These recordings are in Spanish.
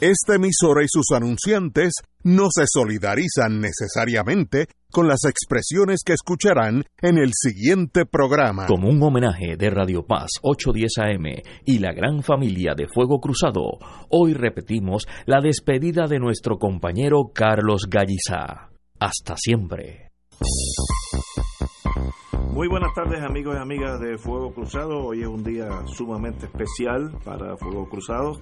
Esta emisora y sus anunciantes no se solidarizan necesariamente con las expresiones que escucharán en el siguiente programa. Como un homenaje de Radio Paz 810 AM y la gran familia de Fuego Cruzado, hoy repetimos la despedida de nuestro compañero Carlos Gallizá. Hasta siempre. Muy buenas tardes amigos y amigas de Fuego Cruzado. Hoy es un día sumamente especial para Fuego Cruzado.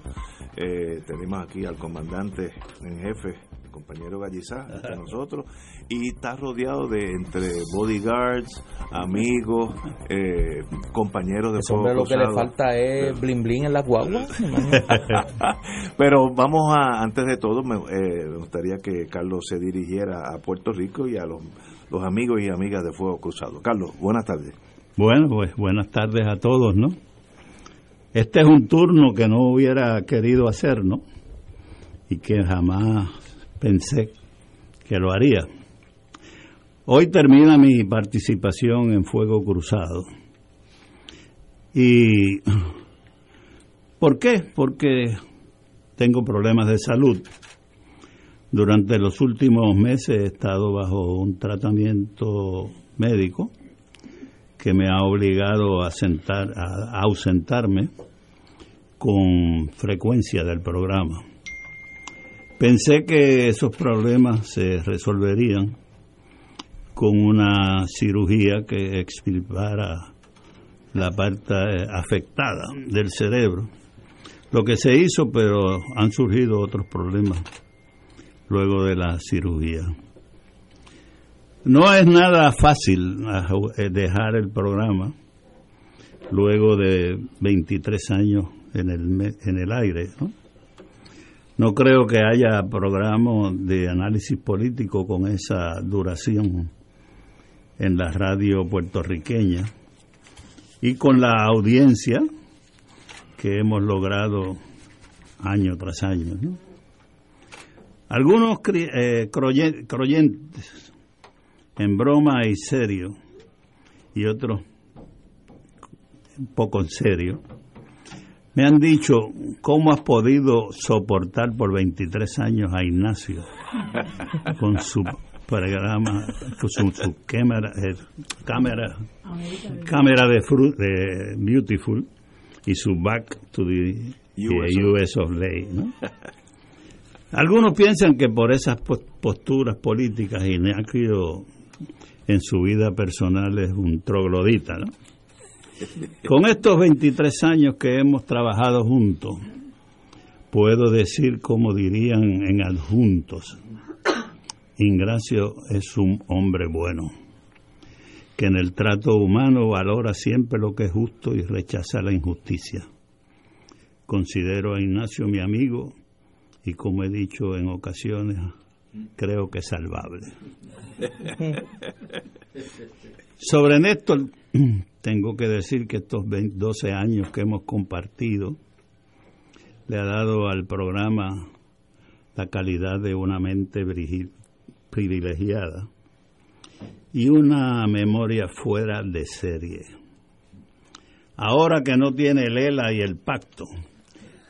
Eh, tenemos aquí al comandante en jefe, el compañero Gallizá, entre nosotros, y está rodeado de entre bodyguards, amigos, eh, compañeros de Fuego hombre lo que Cruzado. le falta es blin blin en la guagua. Pero vamos a, antes de todo, me, eh, me gustaría que Carlos se dirigiera a Puerto Rico y a los, los amigos y amigas de Fuego Cruzado. Carlos, buenas tardes. Bueno, pues buenas tardes a todos, ¿no? Este es un turno que no hubiera querido hacer, ¿no? Y que jamás pensé que lo haría. Hoy termina mi participación en Fuego Cruzado. ¿Y por qué? Porque tengo problemas de salud. Durante los últimos meses he estado bajo un tratamiento médico que me ha obligado a, sentar, a ausentarme con frecuencia del programa. Pensé que esos problemas se resolverían con una cirugía que extirpara la parte afectada del cerebro. Lo que se hizo, pero han surgido otros problemas luego de la cirugía. No es nada fácil eh, dejar el programa luego de 23 años en el, en el aire. ¿no? creo que haya programa de análisis político con esa duración en la radio puertorriqueña y con la audiencia que hemos logrado año tras año. Algunos eh, creyentes en broma y serio, y otros un poco en serio, me han dicho cómo has podido soportar por 23 años a Ignacio con su programa, con su, su cámara, eh, cámara, cámara de, fru- de Beautiful y su Back to the US eh, US of Lay. ¿no? Algunos piensan que por esas pos- posturas políticas Ignacio en su vida personal es un troglodita, ¿no? Con estos 23 años que hemos trabajado juntos, puedo decir, como dirían en adjuntos, Ingracio es un hombre bueno, que en el trato humano valora siempre lo que es justo y rechaza la injusticia. Considero a Ignacio mi amigo y como he dicho en ocasiones, creo que es salvable. Sobre Néstor, tengo que decir que estos 20 12 años que hemos compartido le ha dado al programa la calidad de una mente privilegiada y una memoria fuera de serie. Ahora que no tiene el ELA y el pacto,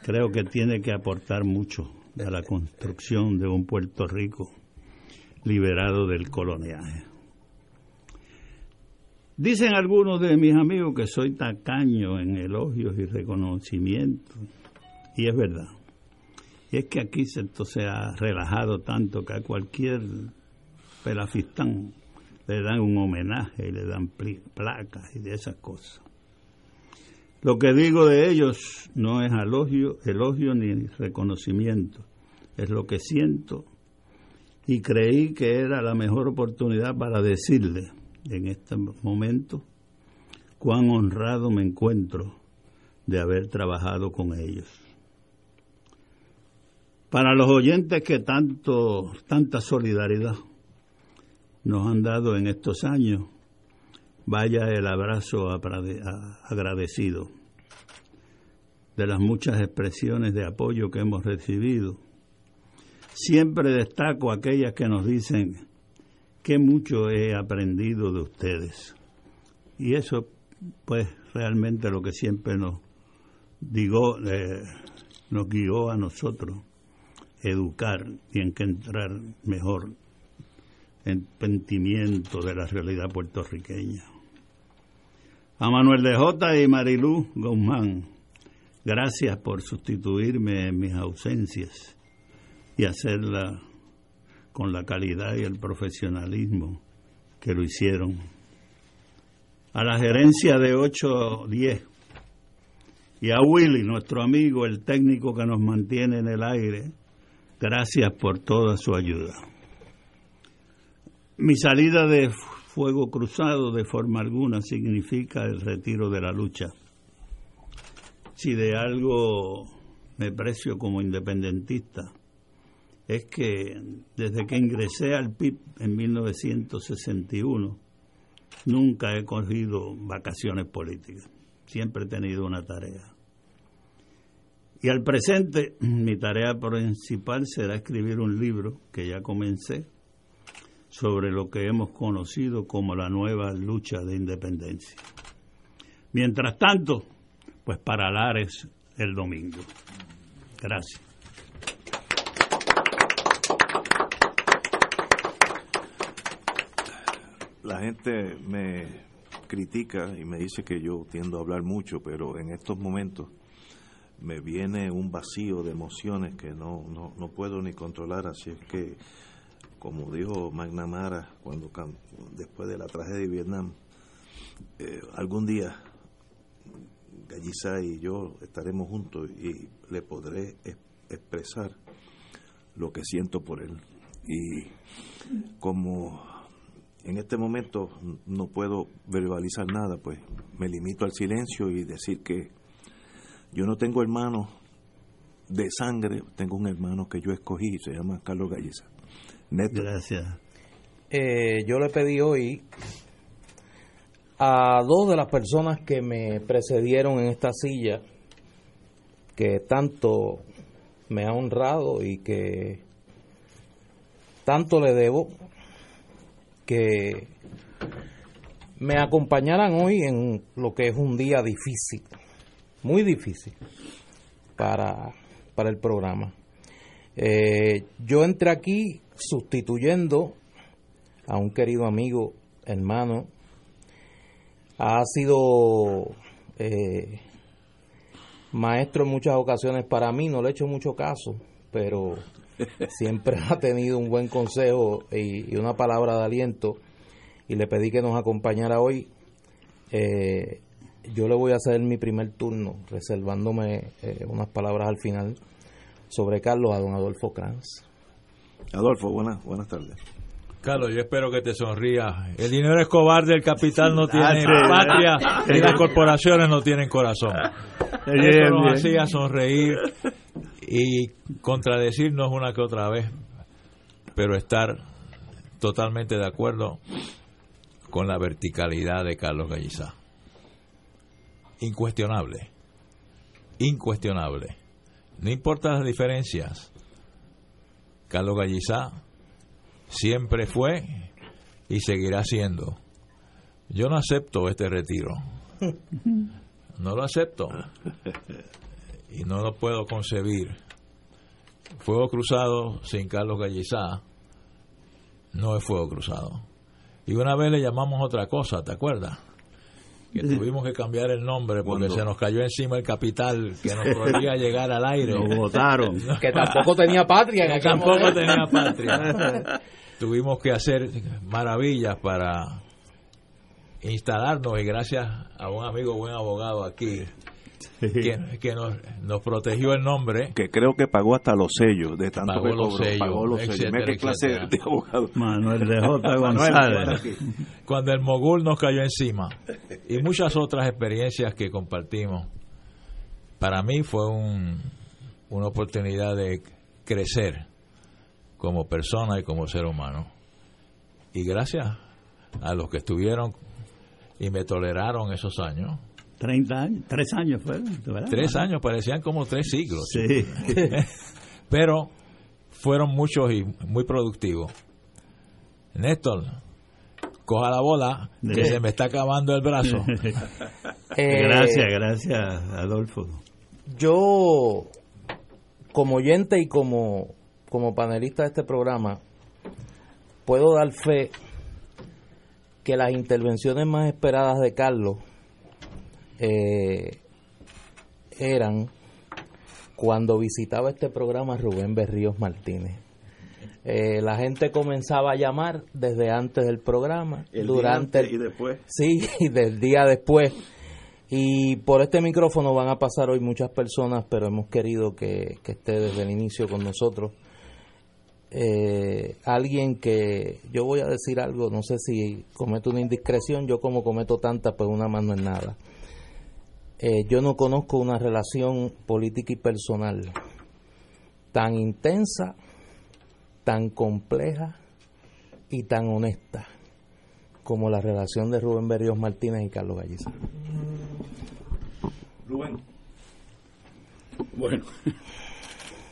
creo que tiene que aportar mucho a la construcción de un Puerto Rico liberado del coloniaje. Dicen algunos de mis amigos que soy tacaño en elogios y reconocimientos, y es verdad. Y es que aquí se, esto se ha relajado tanto que a cualquier pelafistán le dan un homenaje y le dan placas y de esas cosas. Lo que digo de ellos no es elogio, ni reconocimiento, es lo que siento y creí que era la mejor oportunidad para decirle en este momento cuán honrado me encuentro de haber trabajado con ellos. Para los oyentes que tanto tanta solidaridad nos han dado en estos años, vaya el abrazo agradecido de las muchas expresiones de apoyo que hemos recibido. Siempre destaco aquellas que nos dicen que mucho he aprendido de ustedes. Y eso, pues, realmente lo que siempre nos, digo, eh, nos guió a nosotros educar y en que entrar mejor en pentimiento de la realidad puertorriqueña. A Manuel de J. y Marilú Guzmán, gracias por sustituirme en mis ausencias y hacerla con la calidad y el profesionalismo que lo hicieron. A la gerencia de 810 y a Willy, nuestro amigo, el técnico que nos mantiene en el aire, gracias por toda su ayuda. Mi salida de fuego cruzado de forma alguna significa el retiro de la lucha. Si de algo me precio como independentista, es que desde que ingresé al PIB en 1961, nunca he cogido vacaciones políticas siempre he tenido una tarea. Y al presente, mi tarea principal será escribir un libro que ya comencé sobre lo que hemos conocido como la nueva lucha de independencia. Mientras tanto, pues para Lares el domingo. Gracias. La gente me critica y me dice que yo tiendo a hablar mucho, pero en estos momentos me viene un vacío de emociones que no, no, no puedo ni controlar, así es que, como dijo McNamara cuando después de la tragedia de Vietnam, eh, algún día Gallisa y yo estaremos juntos y le podré expresar lo que siento por él. Y como en este momento no puedo verbalizar nada, pues me limito al silencio y decir que yo no tengo hermanos de sangre, tengo un hermano que yo escogí, se llama Carlos Gracias. Eh, yo le pedí hoy a dos de las personas que me precedieron en esta silla, que tanto me ha honrado y que tanto le debo, que me acompañaran hoy en lo que es un día difícil, muy difícil para, para el programa. Eh, yo entré aquí sustituyendo a un querido amigo, hermano, ha sido eh, maestro en muchas ocasiones para mí, no le he hecho mucho caso, pero siempre ha tenido un buen consejo y, una palabra de aliento y le pedí que nos acompañara hoy. Eh, yo le voy a hacer mi primer turno reservándome eh, unas palabras al final sobre Carlos a don Adolfo Kranz. Adolfo, buenas, buenas tardes. Carlos, yo espero que te sonría. El dinero es cobarde, el capital no tiene patria y las corporaciones no tienen corazón. Eso nos hacía sonreír y contradecirnos una que otra vez, pero estar totalmente de acuerdo con la verticalidad de Carlos Gallizá. Incuestionable, incuestionable. No importa las diferencias, Carlos Gallizá siempre fue y seguirá siendo. Yo no acepto este retiro. No lo acepto y no lo puedo concebir. Fuego cruzado sin Carlos Gallizá no es fuego cruzado. Y una vez le llamamos otra cosa, ¿te acuerdas? Que tuvimos que cambiar el nombre porque se nos cayó encima el capital que nos podía llegar al aire. Lo votaron. que tampoco tenía patria. Que tampoco tenía patria. tuvimos que hacer maravillas para instalarnos y gracias a un amigo buen abogado aquí que, nos, protegió el nombre. Que creo que pagó hasta los sellos de tanto pagó los sellos, pagó los sellos. clase de abogado? Manuel de J. González. Cuando el mogul nos cayó encima. Y muchas otras experiencias que compartimos. Para mí fue un, una oportunidad de crecer como persona y como ser humano. Y gracias a los que estuvieron y me toleraron esos años, 30 años, tres años fueron, Tres años, parecían como tres siglos. Sí. Pero fueron muchos y muy productivos. Néstor, coja la bola, que se me está acabando el brazo. Eh, gracias, gracias, Adolfo. Yo, como oyente y como como panelista de este programa, puedo dar fe que las intervenciones más esperadas de Carlos eh, eran cuando visitaba este programa Rubén Berríos Martínez. Eh, la gente comenzaba a llamar desde antes del programa, durante y después. Sí, y del día después. Y por este micrófono van a pasar hoy muchas personas, pero hemos querido que, esté desde el inicio con nosotros. Eh, alguien que yo voy a decir algo, no sé si cometo una indiscreción, yo como cometo tantas, pues una mano en nada. Eh, yo no conozco una relación política y personal tan intensa, tan compleja y tan honesta como la relación de Rubén Berríos Martínez y Carlos Galliza. Rubén. Bueno.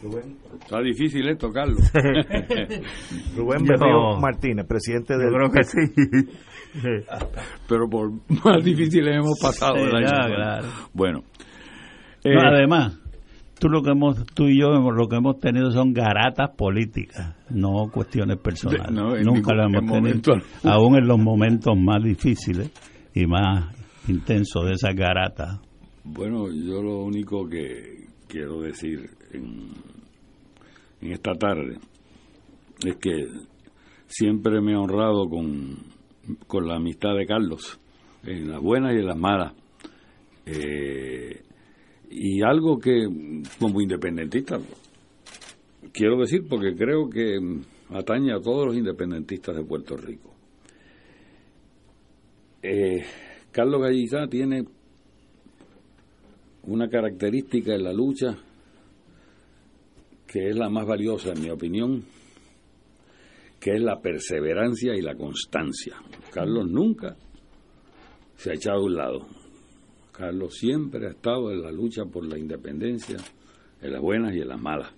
Rubén. Está difícil esto, Carlos. Rubén Berrío Martínez, presidente del... Yo creo que sí. Pero por más difíciles hemos pasado el año. claro. Bueno. Eh, además, tú lo que hemos, tú y yo lo que hemos tenido son garatas políticas, no cuestiones personales. Nunca las hemos tenido, aún en los momentos más difíciles y más intensos de esas garatas. Bueno, yo lo único que quiero decir en, esta tarde es que siempre me he honrado con, con la amistad de Carlos, en las buenas y en las malas. Eh, y algo que como independentista quiero decir porque creo que atañe a todos los independentistas de Puerto Rico. Eh, Carlos Gallizá tiene una característica en la lucha que es la más valiosa en mi opinión, que es la perseverancia y la constancia. Carlos nunca se ha echado a un lado. Carlos siempre ha estado en la lucha por la independencia, en las buenas y en las malas.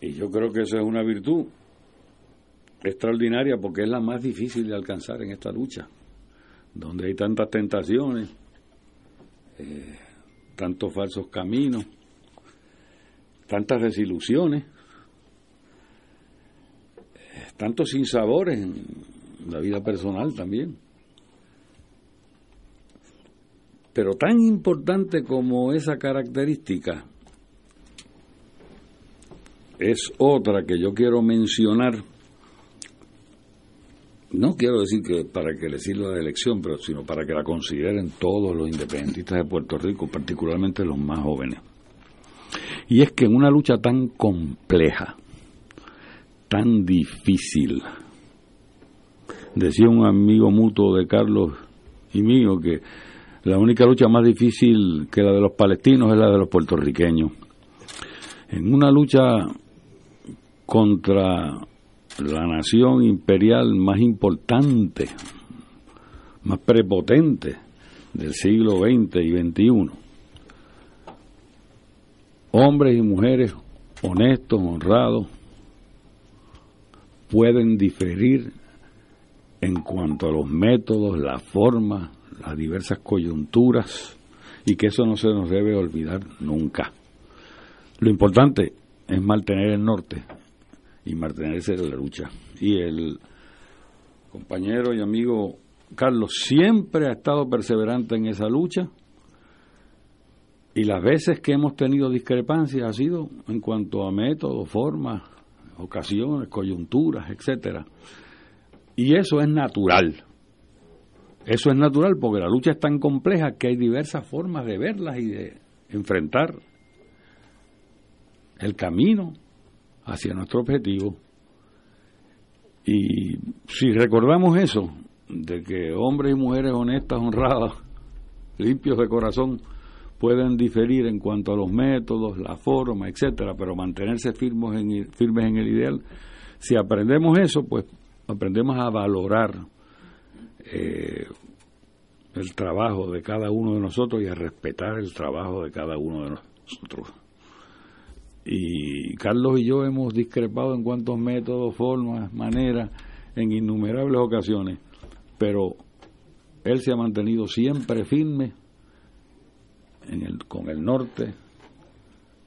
Y yo creo que eso es una virtud extraordinaria porque es la más difícil de alcanzar en esta lucha, donde hay tantas tentaciones, eh, tantos falsos caminos, tantas desilusiones, tantos sinsabores en la vida personal también. Pero tan importante como esa característica es otra que yo quiero mencionar no quiero decir que para que le sirva de elección, pero sino para que la consideren todos los independentistas de Puerto Rico, particularmente los más jóvenes. Y es que en una lucha tan compleja, tan difícil, decía un amigo mutuo de Carlos y mío que la única lucha más difícil que la de los palestinos es la de los puertorriqueños. En una lucha contra la nación imperial más importante, más prepotente del siglo XX y XXI. Hombres y mujeres honestos, honrados, pueden diferir en cuanto a los métodos, la forma, las diversas coyunturas, y que eso no se nos debe olvidar nunca. Lo importante es mantener el norte y mantenerse en la lucha. Y el compañero y amigo Carlos siempre ha estado perseverante en esa lucha y las veces que hemos tenido discrepancias ha sido en cuanto a métodos, formas, ocasiones, coyunturas, etcétera. Y eso es natural. Eso es natural porque la lucha es tan compleja que hay diversas formas de verlas y de enfrentar el camino hacia nuestro objetivo. Y si recordamos eso, de que hombres y mujeres honestas, honradas, limpios de corazón, pueden diferir en cuanto a los métodos, la forma, etcétera, pero mantenerse firmes en, firmes en el ideal. Si aprendemos eso, pues aprendemos a valorar eh, el trabajo de cada uno de nosotros y a respetar el trabajo de cada uno de nosotros. Y Carlos y yo hemos discrepado en cuantos métodos, formas, maneras, en innumerables ocasiones, pero él se ha mantenido siempre firme en el, con el norte,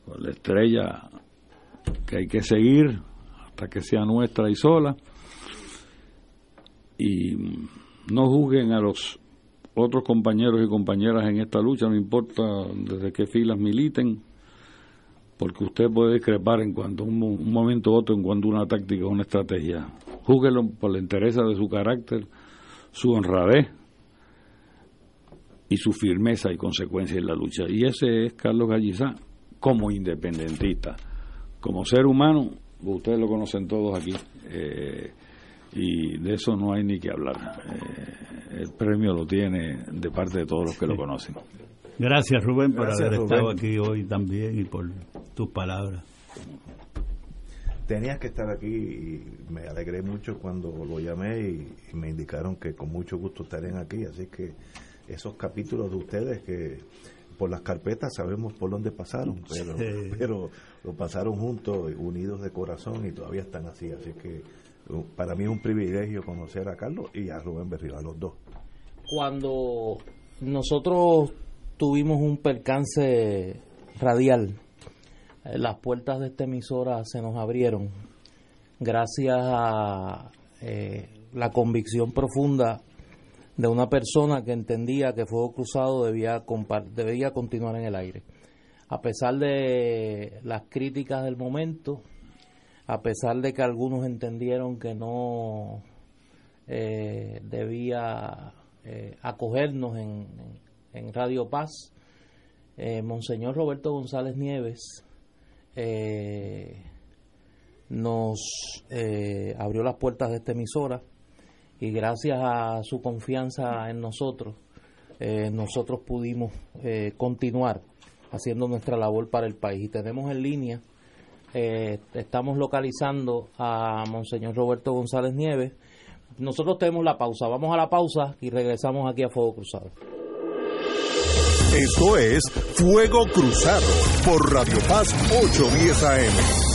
con la estrella que hay que seguir hasta que sea nuestra y sola. Y no juzguen a los otros compañeros y compañeras en esta lucha, no importa desde qué filas militen, porque usted puede discrepar en cuanto a un, momento u otro, en cuanto a una táctica o una estrategia. Júguelo por la interés de su carácter, su honradez y su firmeza y consecuencia en la lucha. Y ese es Carlos Gallizá como independentista. Como ser humano, ustedes lo conocen todos aquí, eh, y de eso no hay ni que hablar. Eh, el premio lo tiene de parte de todos los que lo conocen. Gracias Rubén por haber estado aquí hoy también y por tus palabras. Tenías que estar aquí y me alegré mucho cuando lo llamé y, me indicaron que con mucho gusto estarían aquí, así que esos capítulos de ustedes que por las carpetas sabemos por dónde pasaron, pero, pero lo pasaron juntos, unidos de corazón y todavía están así, así que uh, para mí es un privilegio conocer a Carlos y a Rubén Berrío, a los dos. Cuando nosotros tuvimos un percance radial. Eh, las puertas de esta emisora se nos abrieron gracias a eh, la convicción profunda de una persona que entendía que Fuego Cruzado debía, debía continuar en el aire. A pesar de las críticas del momento, a pesar de que algunos entendieron que no eh, debía acogernos en, en Radio Paz, eh, Monseñor Roberto González Nieves eh, nos eh, abrió las puertas de esta emisora y gracias a su confianza en nosotros, nosotros pudimos continuar haciendo nuestra labor para el país. Y tenemos en línea, estamos localizando a Monseñor Roberto González Nieves. Nosotros tenemos la pausa, vamos a la pausa y regresamos aquí a Fuego Cruzado. Esto es Fuego Cruzado por Radio Paz 810 AM.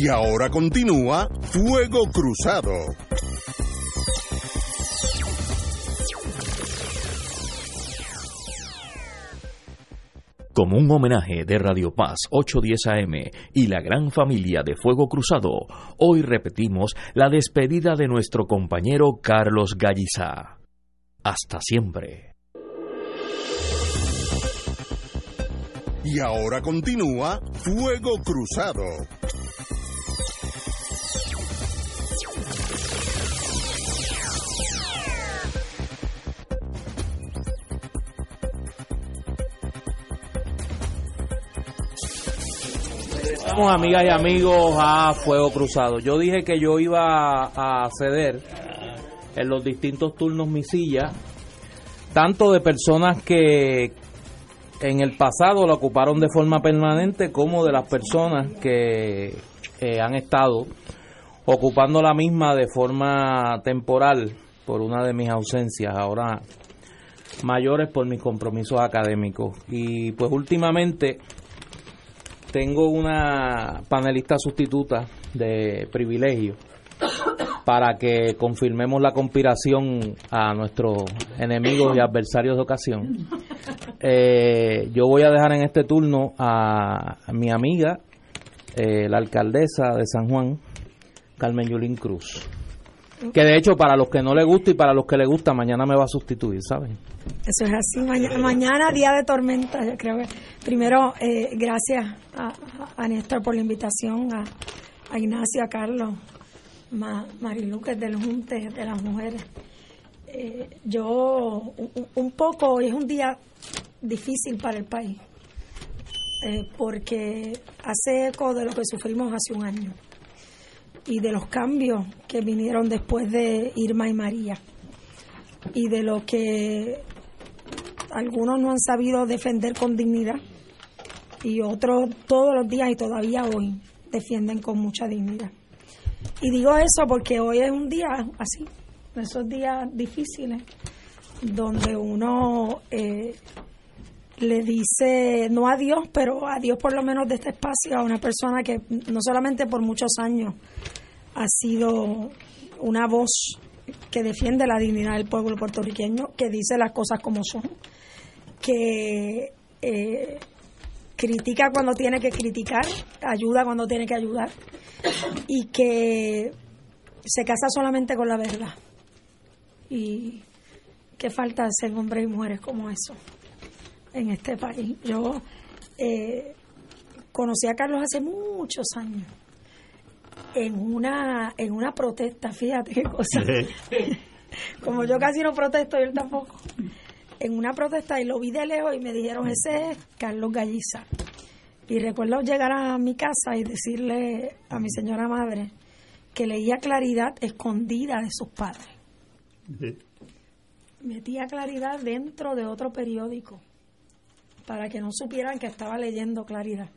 Y ahora continúa Fuego Cruzado. Como un homenaje de Radio Paz 810 AM y la gran familia de Fuego Cruzado, hoy repetimos la despedida de nuestro compañero Carlos Gallizá. Hasta siempre. Y ahora continúa Fuego Cruzado. Estamos amigas y amigos a Fuego Cruzado. Yo dije que yo iba a ceder en los distintos turnos mi silla, tanto de personas que en el pasado la ocuparon de forma permanente como de las personas que eh, han estado ocupando la misma de forma temporal por una de mis ausencias, ahora mayores por mis compromisos académicos. Y pues últimamente tengo una panelista sustituta de privilegio para que confirmemos la conspiración a nuestros enemigos y adversarios de ocasión. Eh, yo voy a dejar en este turno a, mi amiga, eh, la alcaldesa de San Juan, Carmen Yulín Cruz. Que de hecho, para los que no le gusta y para los que le gusta, mañana me va a sustituir, ¿saben? Eso es así. mañana, día de tormenta, yo creo que. Primero, eh, gracias a, Néstor por la invitación, a, Ignacio, a Carlos, Ma, Marilu, del Junte de las Mujeres. Eh, yo, un, poco, hoy es un día difícil para el país, eh, porque hace eco de lo que sufrimos hace un año y de los cambios que vinieron después de Irma y María y de lo que algunos no han sabido defender con dignidad y otros todos los días y todavía hoy defienden con mucha dignidad. Y digo eso porque hoy es un día así, esos días difíciles, donde uno eh, le dice no a Dios, pero a Dios por lo menos de este espacio, a una persona que no solamente por muchos años ha sido una voz que defiende la dignidad del pueblo puertorriqueño, que dice las cosas como son, que eh, critica cuando tiene que criticar, ayuda cuando tiene que ayudar y que se casa solamente con la verdad. Y qué falta ser hombres y mujeres como eso en este país. Yo eh, conocí a Carlos hace muchos años en una en una protesta, fíjate qué cosa. Como yo casi no protesto, yo tampoco. En una protesta y lo vi de lejos y me dijeron, ese es Carlos Galliza. Y recuerdo llegar a mi casa y decirle a mi señora madre que leía Claridad escondida de sus padres. Metía Claridad dentro de otro periódico para que no supieran que estaba leyendo Claridad.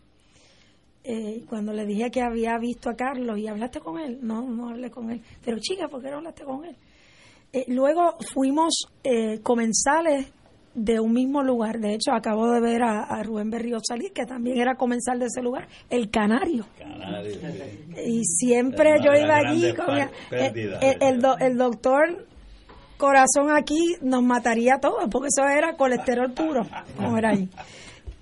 Eh, cuando le dije que había visto a Carlos y hablaste con él, no, no hablé con él. Pero chica, ¿por qué no hablaste con él? Eh, luego fuimos eh, comensales de un mismo lugar. De hecho, acabo de ver a, Rubén Berrío salir, que también era comensal de ese lugar, el Canario. Y siempre yo iba allí. Con el, el, doctor Corazón aquí nos mataría a todos, porque eso era colesterol puro, como era ahí.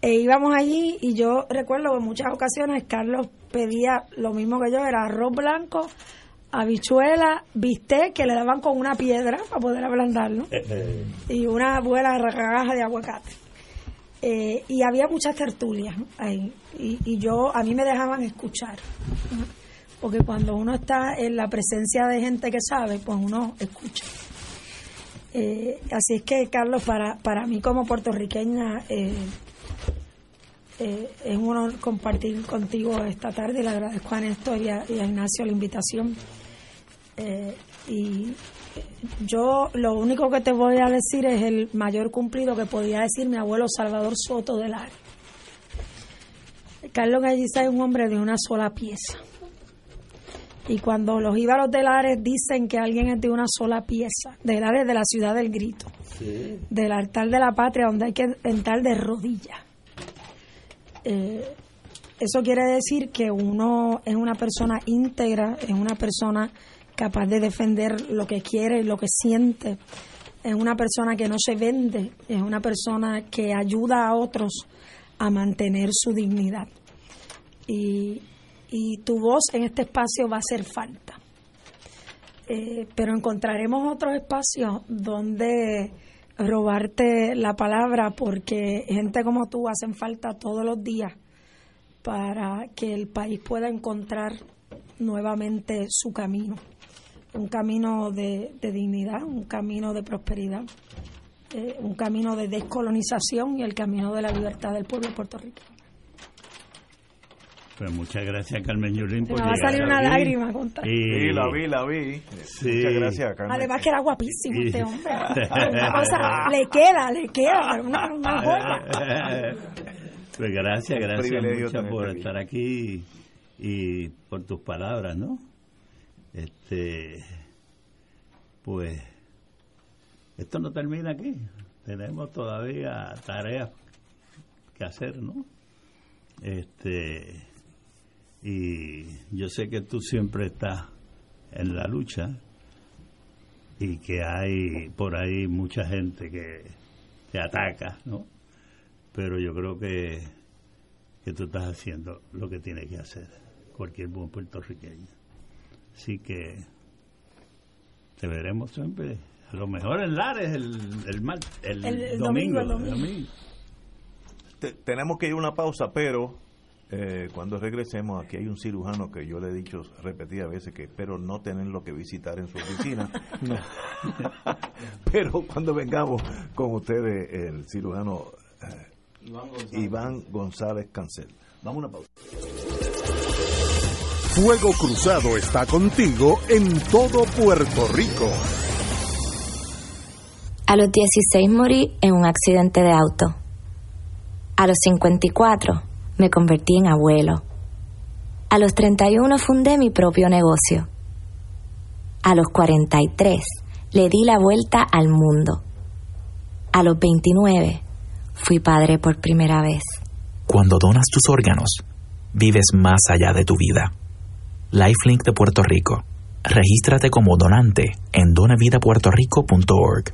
E íbamos allí y yo recuerdo que en muchas ocasiones Carlos pedía lo mismo que yo, era arroz blanco, habichuela, bistec que le daban con una piedra para poder ablandarlo eh, eh. y una buena ragaja de aguacate. Eh, y había muchas tertulias ahí y, y, yo a mí me dejaban escuchar porque cuando uno está en la presencia de gente que sabe pues uno escucha así es que Carlos para para mí como puertorriqueña eh, es un honor compartir contigo esta tarde. Le agradezco a Néstor y a, Ignacio la invitación. Eh, y yo lo único que te voy a decir es el mayor cumplido que podía decir mi abuelo Salvador Soto del Área. Carlos Galliza es un hombre de una sola pieza. Y cuando los íbaros del Ares dicen que alguien es de una sola pieza, del Ares de la ciudad del grito, del altar de la patria donde hay que entrar de rodillas. Eh, eso quiere decir que uno es una persona íntegra, es una persona capaz de defender lo que quiere, lo que siente, es una persona que no se vende, es una persona que ayuda a otros a mantener su dignidad. Y, y tu voz en este espacio va a hacer falta. Eh, pero encontraremos otros espacios donde robarte la palabra porque gente como tú hacen falta todos los días para que el país pueda encontrar nuevamente su camino, un camino de, dignidad, un camino de prosperidad, eh, un camino de descolonización y el camino de la libertad del pueblo de Puerto Rico. Pues muchas gracias, Carmen Yulín. Me va a salir una lágrima contar. Sí, la vi, la vi. Muchas gracias, Carmen. Además que era guapísimo este hombre. le queda, le queda, una, una joya. Pues gracias, gracias muchas por estar aquí y por tus palabras, ¿no? Este, pues, esto no termina aquí. Tenemos todavía tareas que hacer, ¿no? Este, y yo sé que tú siempre estás en la lucha y que hay por ahí mucha gente que te ataca, ¿no? Pero yo creo que, que tú estás haciendo lo que tienes que hacer cualquier buen puertorriqueño. Así que te veremos siempre. A lo mejor en Lares el, el, el, domingo. tenemos que ir a una pausa, pero eh, cuando regresemos, aquí hay un cirujano que yo le he dicho repetidas veces que espero no tenerlo que visitar en su oficina. Pero cuando vengamos con ustedes, el cirujano eh, Iván, González. Cancel. Vamos a una pausa. Fuego Cruzado está contigo en todo Puerto Rico. A los 16 morí en un accidente de auto. A los 54 me convertí en abuelo. A los 31 fundé mi propio negocio. A los 43 le di la vuelta al mundo. A los 29 fui padre por primera vez. Cuando donas tus órganos, vives más allá de tu vida. Lifelink de Puerto Rico. Regístrate como donante en donavidapuertorico.org.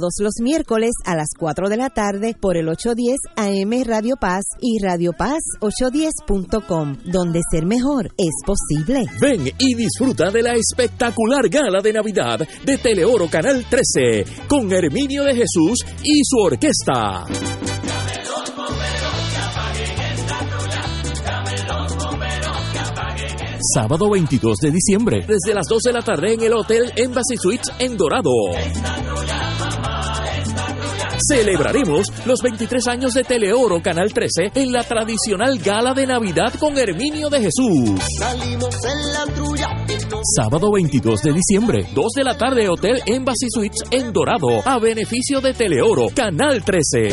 todos los miércoles a las 4 de la tarde por el 810 AM Radio Paz y Radio Paz 810.com, donde ser mejor es posible. Ven y disfruta de la espectacular gala de Navidad de Teleoro Canal 13 con Herminio de Jesús y su orquesta. Sábado 22 de diciembre, desde las 2 de la tarde en el Hotel Embassy Suites en Dorado. Celebraremos los 23 años de Teleoro Canal 13 en la tradicional gala de Navidad con Herminio de Jesús. Salimos en la trulla. Sábado 22 de diciembre, 2 de la tarde, Hotel Embassy Suites en Dorado, a beneficio de Teleoro Canal 13.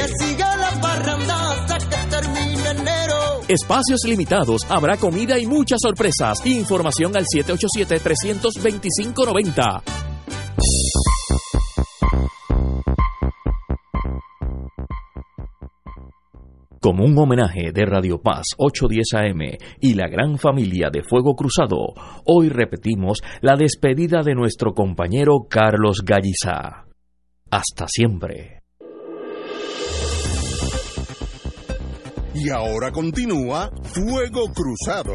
Espacios limitados, habrá comida y muchas sorpresas. Información al 787-325-90. Como un homenaje de Radio Paz 810 AM y la gran familia de Fuego Cruzado, hoy repetimos la despedida de nuestro compañero Carlos Gallizá. Hasta siempre. Y ahora continúa Fuego Cruzado.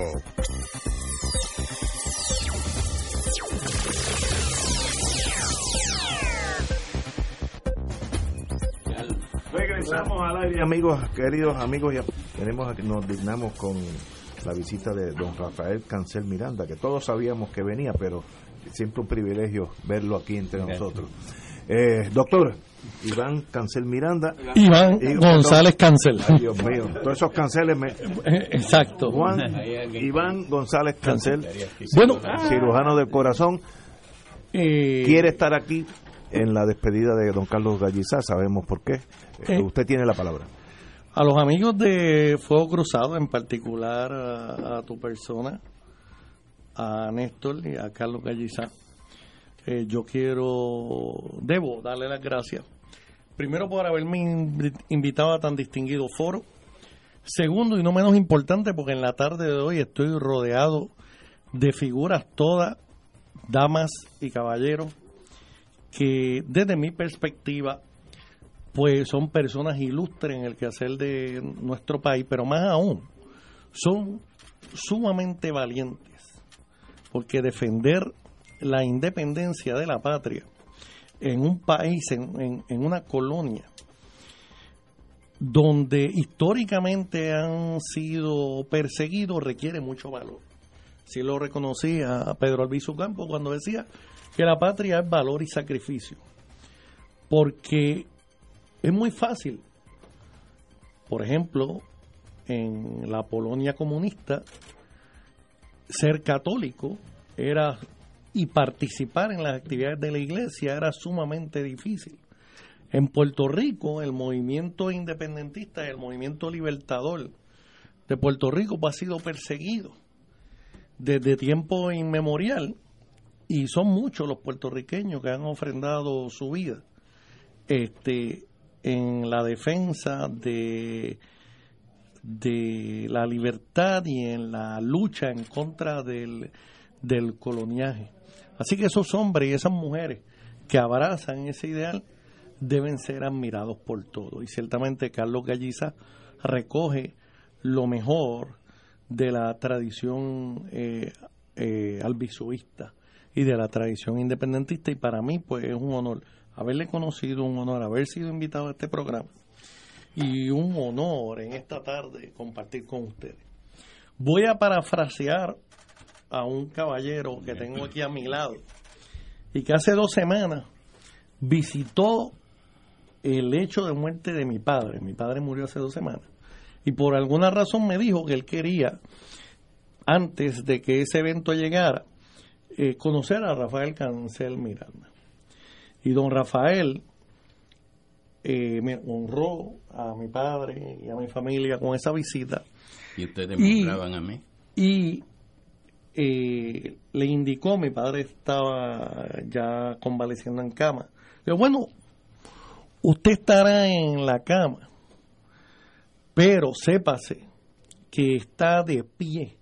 Regresamos al aire, amigos, queridos amigos. Ya tenemos, nos dignamos con la visita de don Rafael Cancel Miranda, que todos sabíamos que venía, pero siempre un privilegio verlo aquí entre nosotros. Eh, doctor, Iván Cancel Miranda. Iván González Cancel. Ay, Dios mío, todos esos canceles me... Exacto. Juan Iván González Cancel, Bueno. cirujano del corazón, Eh, quiere estar aquí en la despedida de don Carlos Gallizá, sabemos por qué. Eh, usted tiene la palabra. A los amigos de Fuego Cruzado, en particular a, a tu persona, a Néstor y a Carlos Gallizá, eh, yo quiero, debo darle las gracias. Primero por haberme invi- invitado a tan distinguido foro. Segundo y no menos importante, porque en la tarde de hoy estoy rodeado de figuras todas, damas y caballeros, que desde mi perspectiva pues son personas ilustres en el quehacer de nuestro país, pero más aún, son sumamente valientes, porque defender la independencia de la patria en un país, en, en- una colonia, donde históricamente han sido perseguidos, requiere mucho valor. Si lo reconocía Pedro Albizu Campo cuando decía que la patria es valor y sacrificio. Porque es muy fácil. Por ejemplo, en la Polonia comunista, ser católico era y participar en las actividades de la iglesia era sumamente difícil. En Puerto Rico, el movimiento independentista, el movimiento libertador de Puerto Rico ha sido perseguido desde tiempo inmemorial y son muchos los puertorriqueños que han ofrendado su vida este en la defensa de de la libertad y en la lucha en contra del, del coloniaje. Así que esos hombres y esas mujeres que abrazan ese ideal deben ser admirados por todos. Y ciertamente Carlos Galliza recoge lo mejor de la tradición eh, eh, y de la tradición independentista. Y para mí pues es un honor haberle conocido, un honor haber sido invitado a este programa. Y un honor en esta tarde compartir con ustedes. Voy a parafrasear a un caballero que tengo aquí a mi lado. Y que hace dos semanas visitó el hecho de muerte de mi padre. Mi padre murió hace dos semanas. Y por alguna razón me dijo que él quería, antes de que ese evento llegara, eh, conocer a Rafael Cancel Miranda. Y don Rafael eh, me honró a mi padre y a mi familia con esa visita. Y ustedes Y- me a mí. Y eh, le indicó, mi padre estaba ya convaleciendo en cama. Le dijo, bueno, usted estará en la cama, pero sépase que está de pie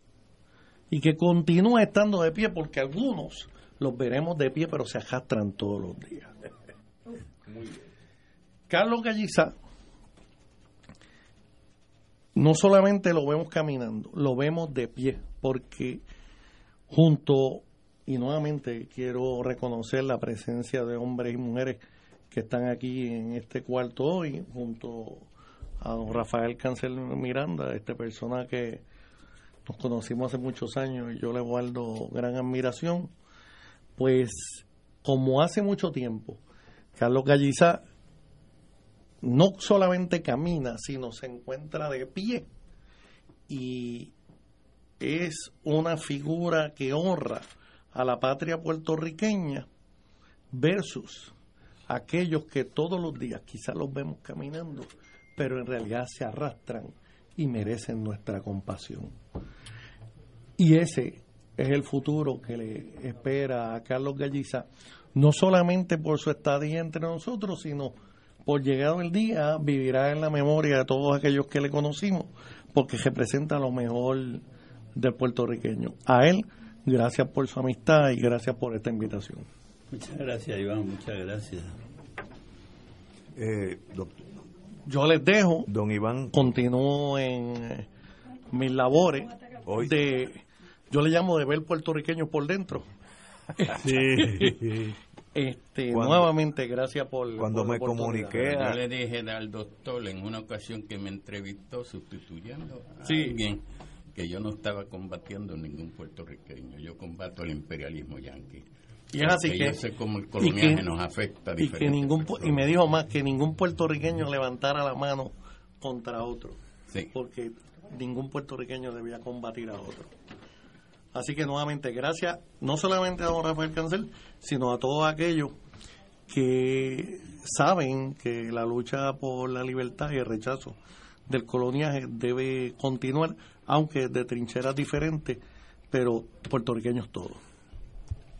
y que continúa estando de pie porque algunos los veremos de pie pero se arrastran todos los días. Carlos Galliza no solamente lo vemos caminando, lo vemos de pie, porque junto, y nuevamente quiero reconocer la presencia de hombres y mujeres que están aquí en este cuarto hoy, junto a don Rafael Cancel Miranda, esta persona que nos conocimos hace muchos años y yo le guardo gran admiración, pues como hace mucho tiempo, Carlos Galliza no solamente camina, sino se encuentra de pie y es una figura que honra a la patria puertorriqueña versus aquellos que todos los días quizás los vemos caminando, pero en realidad se arrastran y merecen nuestra compasión. Y ese es el futuro que le espera a Carlos Galliza, no solamente por su estadía entre nosotros, sino por llegado el día, vivirá en la memoria de todos aquellos que le conocimos, porque representa lo mejor del puertorriqueño. A él, gracias por su amistad y gracias por esta invitación. Muchas gracias, Iván, muchas gracias. Eh, Yo les dejo. Don Iván. Continúo en eh, mis labores de, yo le llamo de ver puertorriqueños por dentro. Sí. Este, Cuando- nuevamente, gracias por cuando por me comuniqué Yo le dije al doctor en una ocasión que me entrevistó sustituyendo a Sí. alguien que yo no estaba combatiendo ningún puertorriqueño, yo combato el imperialismo yanqui. Y es así Porque que yo sé cómo el y coloniaje que- nos afecta y que ningún y me dijo más que ningún puertorriqueño levantara la mano contra otro porque ningún puertorriqueño debía combatir a otro. Así que nuevamente gracias no solamente a don Rafael Cancel sino a todos aquellos que saben que la lucha por la libertad y el rechazo del coloniaje debe continuar aunque de trincheras diferentes pero puertorriqueños todos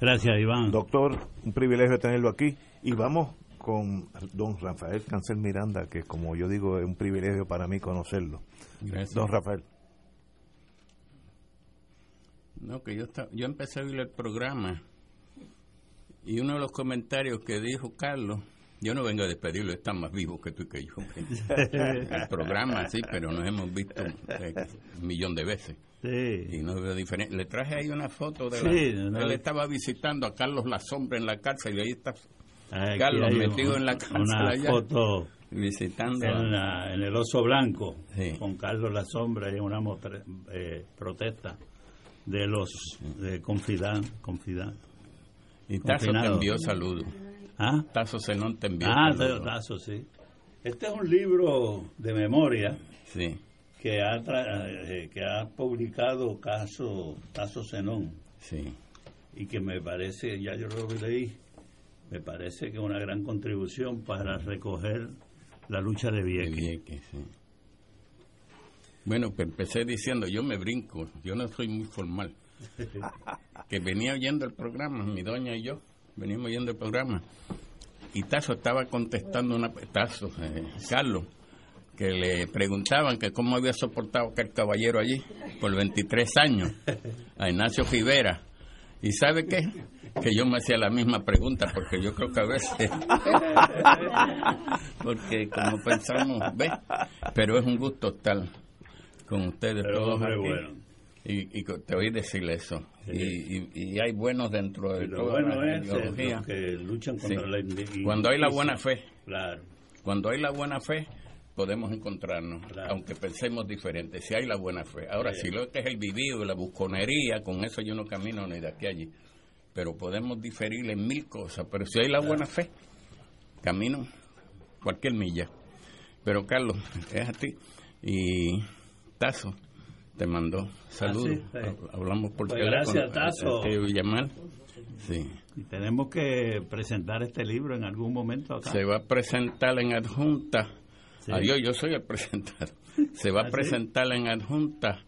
Gracias, Iván. Doctor, un privilegio tenerlo aquí. Y vamos con don Rafael Cancel Miranda, que como yo digo, es un privilegio para mí conocerlo. Gracias. Don Rafael. No, que yo, esta- yo empecé a oír el programa y uno de los comentarios que dijo Carlos, yo no vengo a despedirlo, está más vivo que tú y que yo. el programa sí, pero nos hemos visto eh, un millón de veces. Sí. Y no veo diferente. Le traje ahí una foto de Sí, la... no. Él estaba visitando a Carlos La Sombra en la cárcel y ahí está Aquí Carlos metido un- en la cárcel Una allá. foto visitando en, la- en el Oso Blanco Sí. con Carlos La Sombra y una eh, protesta de los de Confidán. Confidán Y Tazo te envió saludos. ¿Ah? Tazo Zenón te envió Ah, saludos. Tazo, sí. Este es un libro de memoria Sí. Que ha, eh, que ha publicado Caso, Tazo Zenón. Sí. Y que me parece, ya yo lo leí, me parece que es una gran contribución para recoger la lucha de Vieques. Vieques, sí. Bueno, pues empecé diciendo, yo me brinco, yo no soy muy formal. que venía oyendo el programa, mi doña y yo, veníamos oyendo el programa. Y Tazo estaba contestando una... Tazo, eh, Carlos, que le preguntaban que cómo había soportado aquel caballero allí por 23 años, a Ignacio Rivera. ¿Y sabe qué? Que yo me hacía la misma pregunta, porque yo creo que a veces... porque como pensamos, ¿ves? Pero es un gusto estar con ustedes Pero, todos aquí. bueno. Y, y te oí decirle eso. Y, y- y hay buenos dentro de Lo toda bueno la es eh, ideología. que luchan Sí. contra la indi- Cuando hay la buena fe. Claro. Cuando hay la buena fe, podemos encontrarnos, aunque pensemos diferente, si hay la buena fe. Ahora, Sí. si lo que es el vivido, la busconería, con eso yo no camino ni de aquí a allí. Pero podemos diferir en mil cosas. Pero si hay la buena fe, camino cualquier milla. Pero Carlos, es a ti. Y Tazo te mandó saludos. sí, sí. Hablamos por Pues teléfono. gracias, Tazo. Este. Sí. Y tenemos que presentar este libro en algún momento acá. Se va a presentar en adjunta. Sí. Adiós, yo soy el presentador. Se va ¿Ah, a sí? presentar en adjunta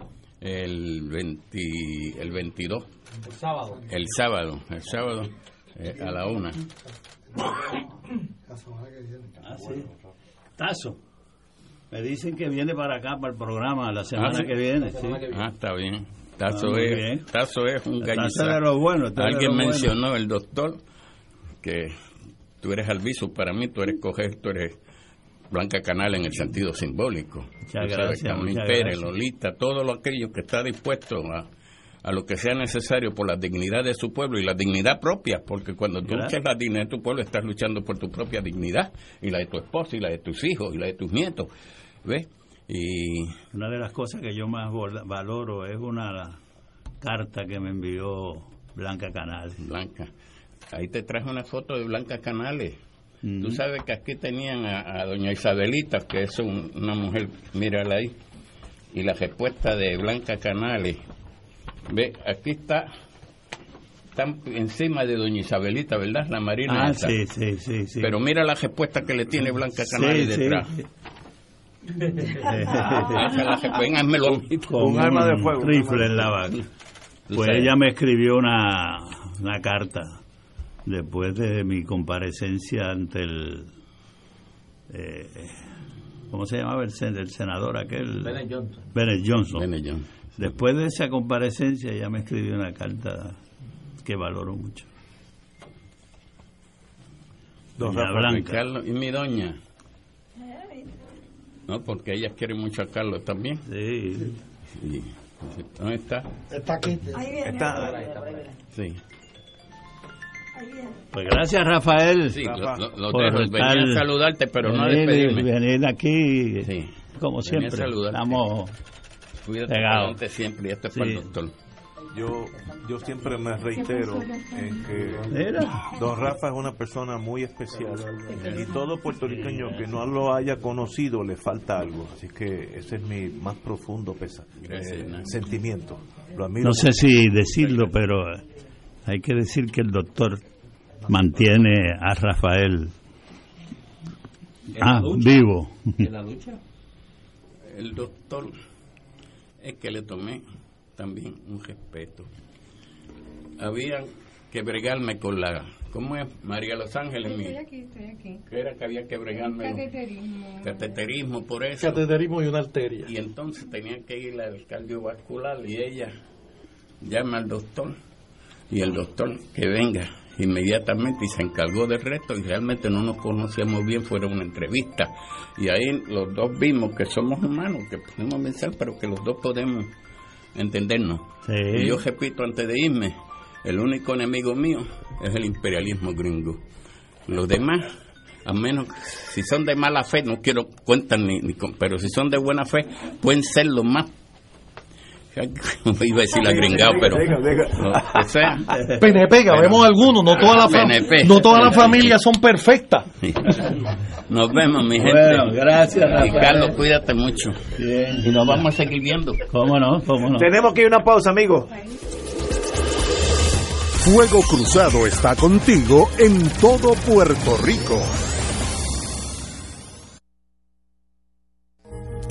el, 20 el 22. El sábado. El sábado. El sábado eh, a la una. Ah, sí. Tazo. Me dicen que viene para acá, para el programa, la semana Ah, sí. que viene. sí. Ah, está bien. Tazo, Ah, es, bien. Tazo es un Tazo gallizá. de lo bueno, Alguien bueno. mencionó, el doctor, que tú eres albizu. Para mí, tú eres coger, tú eres Blanca Canal en el sentido simbólico. Muchas gracias, Carmen muchas Pérez, gracias. Lolita, todo lo aquello que está dispuesto a, a lo que sea necesario por la dignidad de su pueblo y la dignidad propia, porque cuando tú Claro. luchas la dignidad de tu pueblo, estás luchando por tu propia dignidad y la de tu esposa y la de tus hijos y la de tus nietos. ¿Ves? Y Una de las cosas que yo más valoro es una carta que me envió Blanca Canales. Blanca. Ahí te traje una foto de Blanca Canales. Tú sabes que aquí tenían a, a doña Isabelita, que es un- una mujer, mírala ahí, y la respuesta de Blanca Canales. Ve, aquí está, están encima de doña Isabelita, ¿verdad? La Marina Ah, sí, sí, sí, sí. Pero mira la respuesta que le tiene Blanca Canales Sí, sí. detrás. Ah, se la resp- ven, házmelo a mí. Con un rifle en la vaca. Pues ella me escribió una, una carta después de mi comparecencia ante el eh, ¿cómo se llamaba el, sen- el senador aquel? Bennett Johnson. Bennett Johnson. Bennett Johnson. Después de esa comparecencia ella me escribió una carta que valoro mucho. Don Doña Rafa, Blanca. Carlos, y mi doña. No, porque ella quiere mucho a Carlos también. Sí. Y- ¿Dónde está? Está aquí. Ahí viene. Está. Sí. Pues gracias, Rafael. Sí, lo, lo- lo por dejo. Venía estar- a saludarte, pero no a venir- despedirme. Venir aquí, Sí. como Venía a siempre. saludarte. Estamos Cuídate siempre. Y esto es para el doctor. Yo, yo siempre me reitero en que. Don Rafa es una persona muy especial y todo puertorriqueño que no lo haya conocido le falta algo. Así que ese es mi más profundo pesa, Gracias, eh, sentimiento. Lo admiro No sé si decirlo, pero hay que decir que el doctor mantiene a Rafael ¿En la ah, vivo. ¿En la lucha? El doctor es que le tomé también un respeto. Había que bregarme con la... ¿Cómo es? María Los Ángeles, mi... Estoy aquí, estoy aquí. que era que había que bregarme Cateterismo. cateterismo por eso Cateterismo y una arteria. y entonces tenía que ir al cardiovascular y ella llama al doctor y el doctor que venga inmediatamente y se encargó del resto y realmente no nos conocíamos bien, fue una entrevista. Y ahí los dos vimos que somos humanos, que podemos pensar pero que los dos podemos entendernos. Sí. y yo repito antes de irme el único enemigo mío es el imperialismo gringo. Los demás a menos si son de mala fe no quiero cuentar ni, ni con- pero si son de buena fe pueden ser los más iba a decir agringado pero Venga, venga. no, o sea PNP, que vemos algunos, no todas las no todas las familias son perfectas. nos vemos mi gente Bueno, gracias, y. Carlos cuídate mucho Bien. y nos vamos a seguir viendo ¿Cómo no? ¿Cómo no? Tenemos que ir a una pausa, amigos. Fuego Cruzado está contigo en todo Puerto Rico.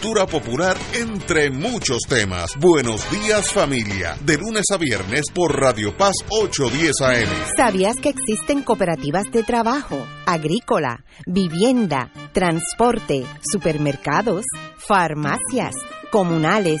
popular entre muchos temas. Buenos días familia, de lunes a viernes por Radio Paz 810 AM. ¿Sabías que existen cooperativas de trabajo, agrícola, vivienda, transporte, supermercados, farmacias, comunales,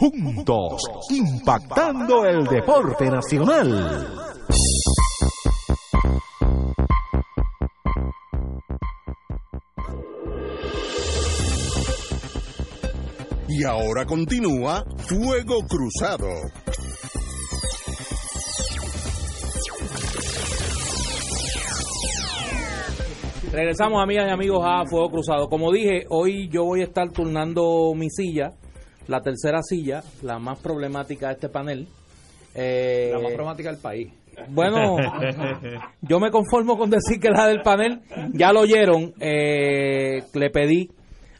juntos, impactando el deporte nacional. Y ahora continúa Fuego Cruzado. Regresamos amigas y amigos a Fuego Cruzado. Como dije, hoy yo voy a estar turnando mi silla la tercera silla, la más problemática de este panel. Eh, la más problemática del país. Bueno, yo me conformo con decir que la del panel, ya lo oyeron, eh, le pedí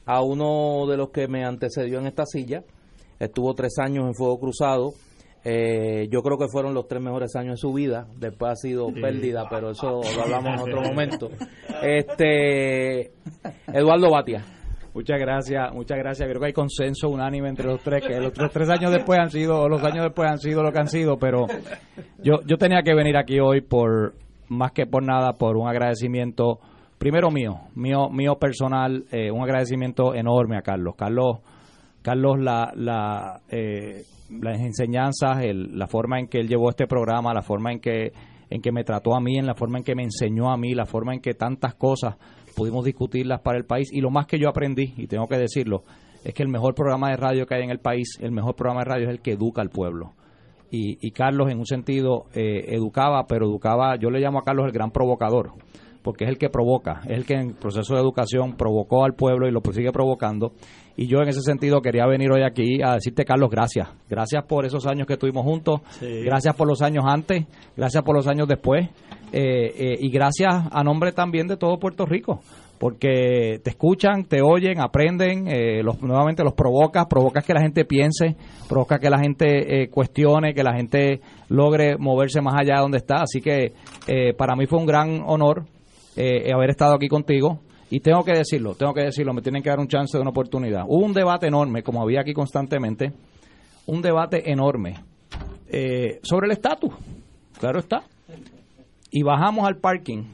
a uno de los que me antecedió en esta silla, estuvo tres años en Fuego Cruzado, eh, yo creo que fueron los tres mejores años de su vida. Después ha sido pérdida, pero eso lo hablamos en otro momento. Este Eduardo Batia. Muchas gracias, muchas gracias. Creo que hay consenso unánime entre los tres, que los, tres años después han sido, los años después han sido lo que han sido, pero yo, yo tenía que venir aquí hoy por, más que por nada, por un agradecimiento, primero mío, mío, mío personal, eh, un agradecimiento enorme a Carlos. Carlos, Carlos, la, la eh, las enseñanzas, la forma en que él llevó este programa, la forma en que, en que me trató a mí, en la forma en que me enseñó a mí, la forma en que tantas cosas pudimos discutirlas para el país. Y lo más que yo aprendí, y tengo que decirlo, es que el mejor programa de radio que hay en el país, el mejor programa de radio es el que educa al pueblo. Y, Carlos en un sentido eh, educaba, pero educaba, yo le llamo a Carlos el gran provocador, porque es el que provoca, es el que en el proceso de educación provocó al pueblo y lo sigue provocando y yo en ese sentido quería venir hoy aquí a decirte, Carlos, gracias. Gracias por esos años que estuvimos juntos. Gracias por los años antes. Gracias por los años después. Eh, eh, y gracias a nombre también de todo Puerto Rico. Porque te escuchan, te oyen, aprenden, eh, los, nuevamente los provocas, provocas que la gente piense, provoca que la gente cuestione, que la gente logre moverse más allá de donde está. Así que para mí fue un gran honor haber estado aquí contigo. Y tengo que decirlo, tengo que decirlo, me tienen que dar un chance de una oportunidad. Hubo un debate enorme, como había aquí constantemente, un debate enorme eh, sobre el estatus, claro está. Y bajamos al parking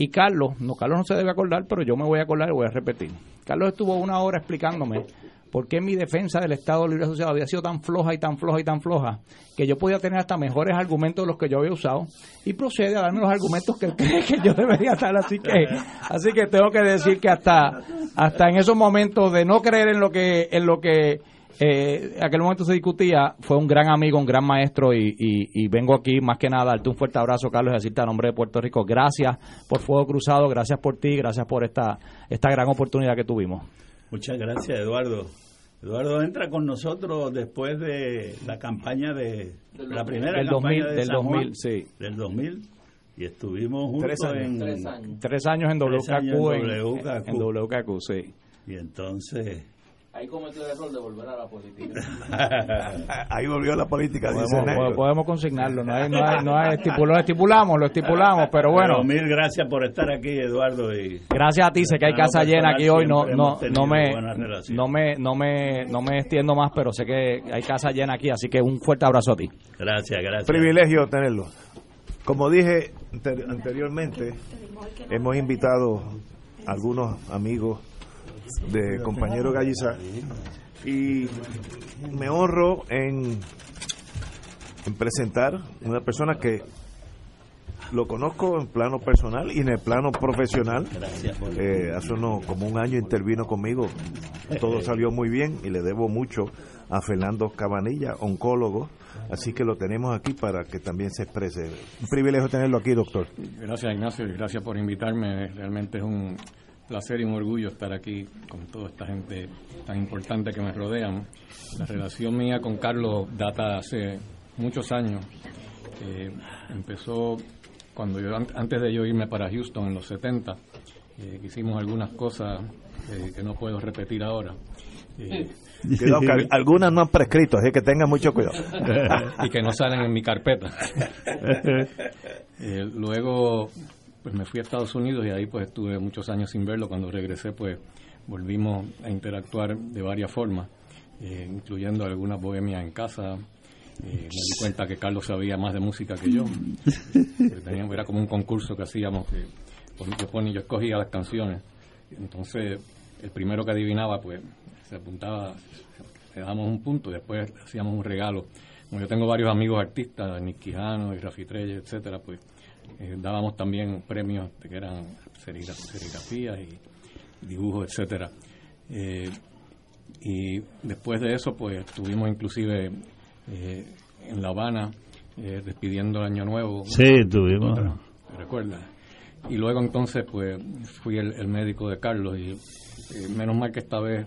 y Carlos, no, Carlos no se debe acordar, pero yo me voy a acordar y voy a repetir. Carlos estuvo una hora explicándome por qué mi defensa del Estado Libre Asociado había sido tan floja y tan floja y tan floja que yo podía tener hasta mejores argumentos de los que yo había usado y procede a darme los argumentos que cree que yo debería dar así que así que tengo que decir que hasta hasta en esos momentos de no creer en lo que en lo que eh, aquel momento se discutía, fue un gran amigo, un gran maestro y, y, vengo aquí más que nada a darte un fuerte abrazo, Carlos, y decirte a nombre de Puerto Rico, gracias por Fuego Cruzado, gracias por ti, gracias por esta, esta gran oportunidad que tuvimos. Muchas gracias, Eduardo. Eduardo entra con nosotros después de la campaña de la primera del campaña 2000, del 2000, sí. Del 2000 y estuvimos juntos tres años, en tres años. Tres años en WKQ, en, en WKQ, sí. Y entonces Ahí cometió el error de volver a la política. Ahí volvió a la política, podemos, dice podemos consignarlo, no hay, no hay, no hay lo estipulamos, lo estipulamos, pero bueno. mil gracias por estar aquí, Eduardo. Y gracias a ti, sé que hay casa llena aquí hoy, no, no, no me, no me, no me, no me extiendo más, pero sé que hay casa llena aquí, así que un fuerte abrazo a ti. Gracias, gracias. Privilegio tenerlo. Como dije anteriormente, hemos invitado a algunos amigos de compañero Galliza y me honro en, en presentar una persona que lo conozco en plano personal y en el plano profesional. Eh, hace uno, como un año intervino conmigo, todo salió muy bien y le debo mucho a Fernando Cabanilla, oncólogo, así que lo tenemos aquí para que también se exprese. Un privilegio tenerlo aquí, doctor. Gracias, Ignacio, y gracias por invitarme. Realmente es un placer y un orgullo estar aquí con toda esta gente tan importante que me rodean. La relación mía con Carlos data hace muchos años. Eh, empezó cuando yo, antes de yo irme para Houston en los 70, eh, hicimos algunas cosas eh, que no puedo repetir ahora. algunas no han prescrito, así que tengan mucho cuidado. y que no salen en mi carpeta. luego pues me fui a Estados Unidos y ahí pues estuve muchos años sin verlo. Cuando regresé pues volvimos a interactuar de varias formas, eh, incluyendo algunas bohemias en casa. Eh, me di cuenta que Carlos sabía más de música que yo. Era como un concurso que hacíamos, que yo, yo escogía las canciones. Entonces, el primero que adivinaba, pues se apuntaba, le dábamos un punto después hacíamos un regalo. Como yo tengo varios amigos artistas, Nick Quijano y Rafi Treyes, etcétera, pues eh, dábamos también premios que eran serigrafías y dibujos, etcétera. Eh, y después de eso, pues estuvimos inclusive eh, en La Habana despidiendo el Año Nuevo. Sí, estuvimos. ¿Recuerdas? y luego entonces pues fui el, médico de Carlos y menos mal que esta vez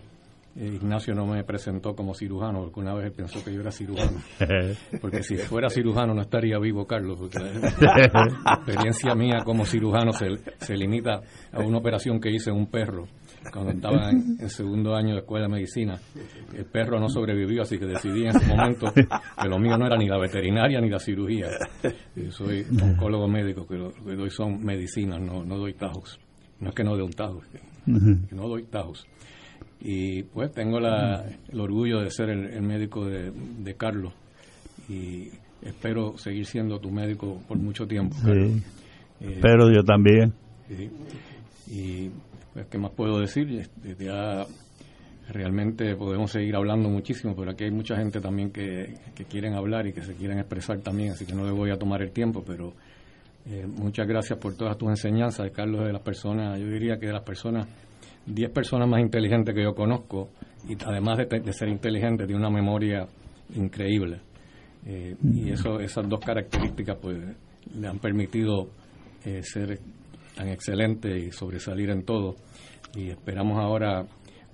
Ignacio no me presentó como cirujano, porque una vez él pensó que yo era cirujano. Porque si fuera cirujano no estaría vivo Carlos, porque la experiencia mía como cirujano se, se limita a una operación que hice en un perro cuando estaba en, segundo año de escuela de medicina. El perro no sobrevivió, así que decidí en ese momento que lo mío no era ni la veterinaria ni la cirugía. soy oncólogo médico, que lo que doy son medicinas, no, no doy tajos. No es que no dé un tajo, que no doy tajos. Y pues tengo la, el orgullo de ser el, médico de, de, Carlos y espero seguir siendo tu médico por mucho tiempo. Sí. Eh, yo también. Y pues, ¿qué más puedo decir? Este, ya realmente podemos seguir hablando muchísimo, pero aquí hay mucha gente también que, que quieren hablar y que se quieren expresar también, así que no le voy a tomar el tiempo, pero eh, muchas gracias por todas tus enseñanzas, Carlos, de las personas, yo diría que de las personas 10 personas más inteligentes que yo conozco y además de, ser inteligente tiene una memoria increíble. Eh, y eso, esas dos características pues le han permitido eh, ser tan excelente y sobresalir en todo. Y esperamos ahora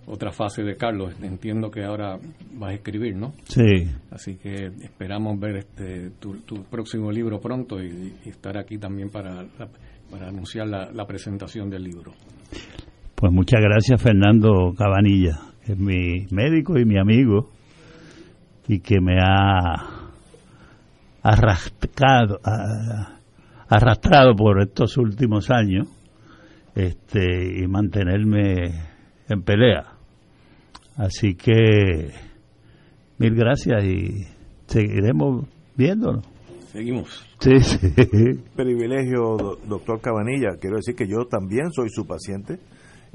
otra fase de Carlos. Entiendo que ahora vas a escribir, ¿no? Sí. Así que esperamos ver este tu, próximo libro pronto y, estar aquí también para, para anunciar la presentación del libro. Pues muchas gracias Fernando Cabanilla, que es mi médico y mi amigo y que me ha arrastrado, arrastrado por estos últimos años este, y mantenerme en pelea. Así que mil gracias y seguiremos viéndolo. Seguimos. Sí, sí. Privilegio, doctor Cabanilla. Quiero decir que yo también soy su paciente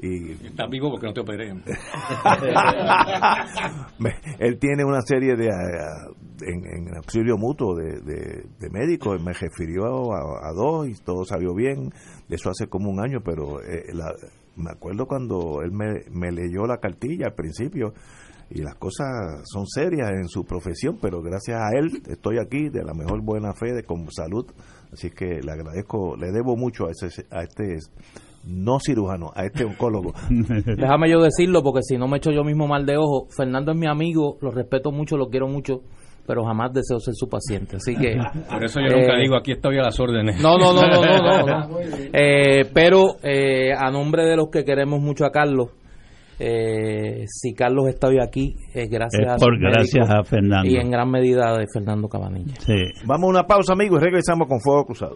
y Estás vivo porque no te operé. Él tiene una serie de, en, en auxilio mutuo de, de, médicos, me refirió a, dos y todo salió bien, eso hace como un año, pero eh, me acuerdo cuando él me, me leyó la cartilla al principio y las cosas son serias en su profesión, pero gracias a él estoy aquí de la mejor buena fe, de con salud, así que le agradezco, le debo mucho a, ese, a este no cirujano, a este oncólogo. Déjame yo decirlo porque si no me echo yo mismo mal de ojo. Fernando es mi amigo, lo respeto mucho, lo quiero mucho, pero jamás deseo ser su paciente. Así que. Por eso yo nunca eh, digo aquí estoy a las órdenes. No, no, no, no, no. Eh, pero eh, a nombre de los que queremos mucho a Carlos. si Carlos está hoy aquí es gracias, por, gracias a Fernando y en gran medida de Fernando Cabanilla. Sí. Vamos a una pausa, amigos, y regresamos con Fuego Cruzado.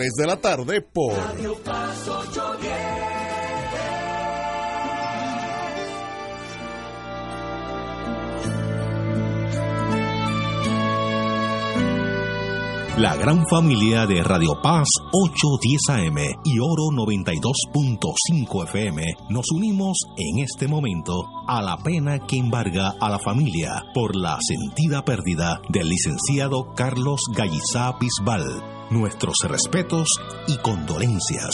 de la tarde por Radio Paz 810. La gran familia de Radio Paz 810 AM y Oro 92.5 FM nos unimos en este momento a la pena que embarga a la familia por la sentida pérdida del licenciado Carlos Gallizá Bisbal. Nuestros respetos y condolencias.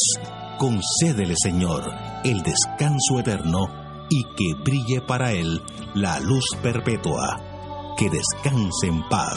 Concédele, Señor, el descanso eterno y que brille para él la luz perpetua. Que descanse en paz.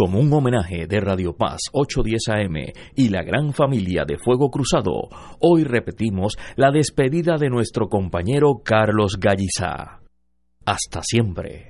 Como un homenaje de Radio Paz 810 AM y la gran familia de Fuego Cruzado, hoy repetimos la despedida de nuestro compañero Carlos Gallizá. Hasta siempre.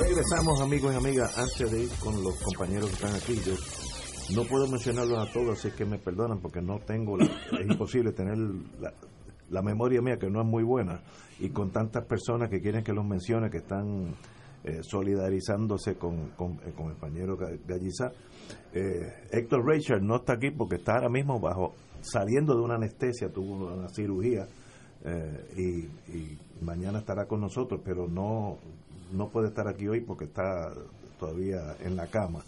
Regresamos amigos y amigas, antes de ir con los compañeros que están aquí, yo no puedo mencionarlos a todos, así que me perdonan porque no tengo, la- es imposible tener la, la memoria mía que no es muy buena y con tantas personas que quieren que los mencione, que están eh, solidarizándose con, con, eh, con el compañero Ga- Gallizá. Eh, Héctor Richard no está aquí porque está ahora mismo bajo saliendo de una anestesia, tuvo una cirugía eh, y, y mañana estará con nosotros, pero no, no puede estar aquí hoy porque está todavía en la cama.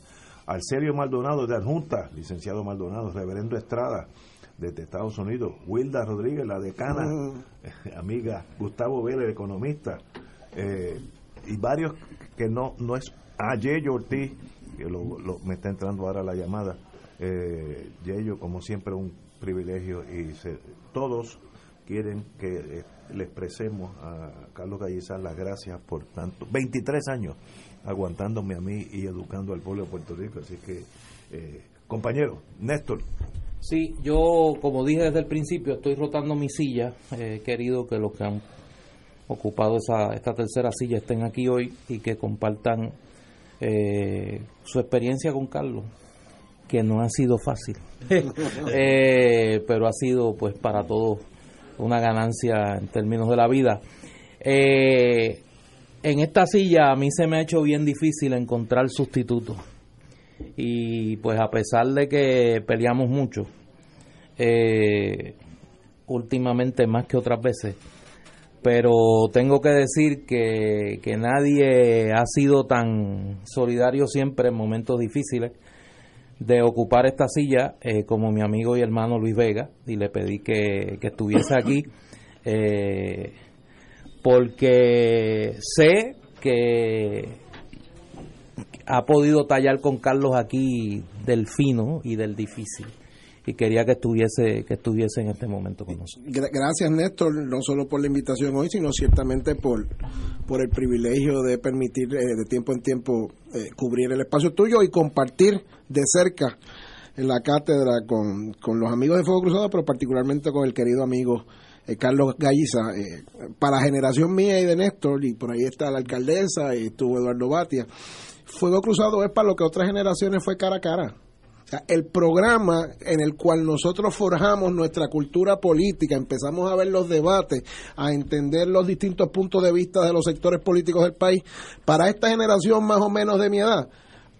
Arcelio Maldonado de Adjunta, licenciado Maldonado, Reverendo Estrada desde Estados Unidos, Wilda Rodríguez, la decana, amiga, Gustavo Vélez, economista, eh, y varios que no, no es, ah, Yeyo Ortiz, que lo, lo- me está entrando ahora la llamada, eh, Yeyo, como siempre, un privilegio y se- todos quieren que eh, le expresemos a Carlos Gallizar las gracias por tanto, 23 años aguantándome a mí y educando al pueblo de Puerto Rico, así que, eh, compañero, Néstor, Sí, yo, como dije desde el principio, estoy rotando mi silla. He querido que los que han ocupado esa, esta tercera silla estén aquí hoy y que compartan eh, su experiencia con Carlos, que no ha sido fácil, Eh, pero ha sido, pues, para todos una ganancia en términos de la vida. Eh, en esta silla a mí se me ha hecho bien difícil encontrar sustitutos y pues a pesar de que peleamos mucho eh, últimamente más que otras veces pero tengo que decir que, que nadie ha sido tan solidario siempre en momentos difíciles de ocupar esta silla eh, como mi amigo y hermano Luis Vega y le pedí que, que estuviese aquí eh, porque sé que ha podido tallar con Carlos aquí del fino y del difícil y quería que estuviese que estuviese en este momento con nosotros. Gracias Néstor, no solo por la invitación hoy, sino ciertamente por, por el privilegio de permitir eh, de tiempo en tiempo eh, cubrir el espacio tuyo y compartir de cerca en la cátedra con, con los amigos de Fuego Cruzado, pero particularmente con el querido amigo eh, Carlos Galliza. para la generación mía y de Néstor, y por ahí está la alcaldesa y estuvo Eduardo Batia, Fuego Cruzado es para lo que otras generaciones fue cara a cara el programa en el cual nosotros forjamos nuestra cultura política, empezamos a ver los debates, a entender los distintos puntos de vista de los sectores políticos del país, para esta generación más o menos de mi edad,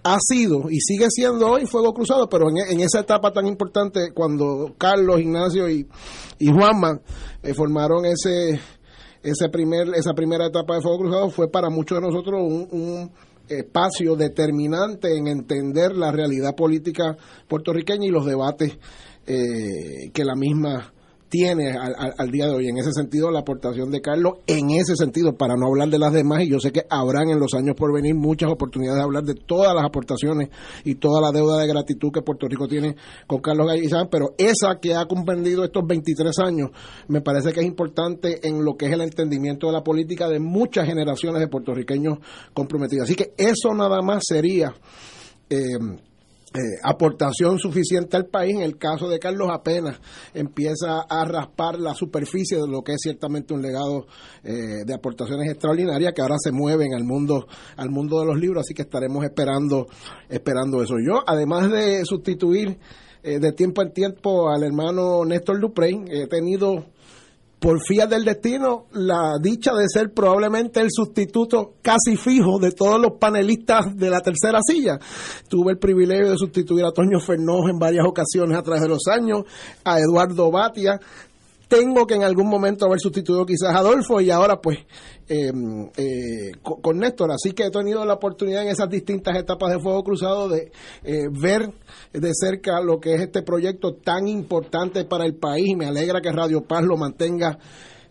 ha sido y sigue siendo hoy Fuego Cruzado, pero en, esa etapa tan importante, cuando Carlos, Ignacio y, y Juanma eh, formaron ese, ese primer, esa primera etapa de Fuego Cruzado, fue para muchos de nosotros un espacio determinante en entender la realidad política puertorriqueña y los debates eh, que la misma tiene al, día de hoy. En ese sentido, la aportación de Carlos, en ese sentido, para no hablar de las demás, y yo sé que habrán en los años por venir muchas oportunidades de hablar de todas las aportaciones y toda la deuda de gratitud que Puerto Rico tiene con Carlos Gallizán, pero esa que ha comprendido estos 23 años, me parece que es importante en lo que es el entendimiento de la política de muchas generaciones de puertorriqueños comprometidos. Así que eso nada más sería... Eh, eh, aportación suficiente al país. En el caso de Carlos apenas empieza a raspar la superficie de lo que es ciertamente un legado eh, de aportaciones extraordinarias que ahora se mueven al mundo al mundo de los libros, así que estaremos esperando esperando eso. Yo, además de sustituir eh, de tiempo en tiempo al hermano Néstor Duprein, he tenido por fías del destino, la dicha de ser probablemente el sustituto casi fijo de todos los panelistas de la tercera silla. Tuve el privilegio de sustituir a Toño Fernós en varias ocasiones a través de los años, a Eduardo Batia, tengo que en algún momento haber sustituido quizás a Adolfo y ahora pues eh, eh, con, Néstor. Así que he tenido la oportunidad en esas distintas etapas de Fuego Cruzado de eh, ver de cerca lo que es este proyecto tan importante para el país. Me alegra que Radio Paz lo mantenga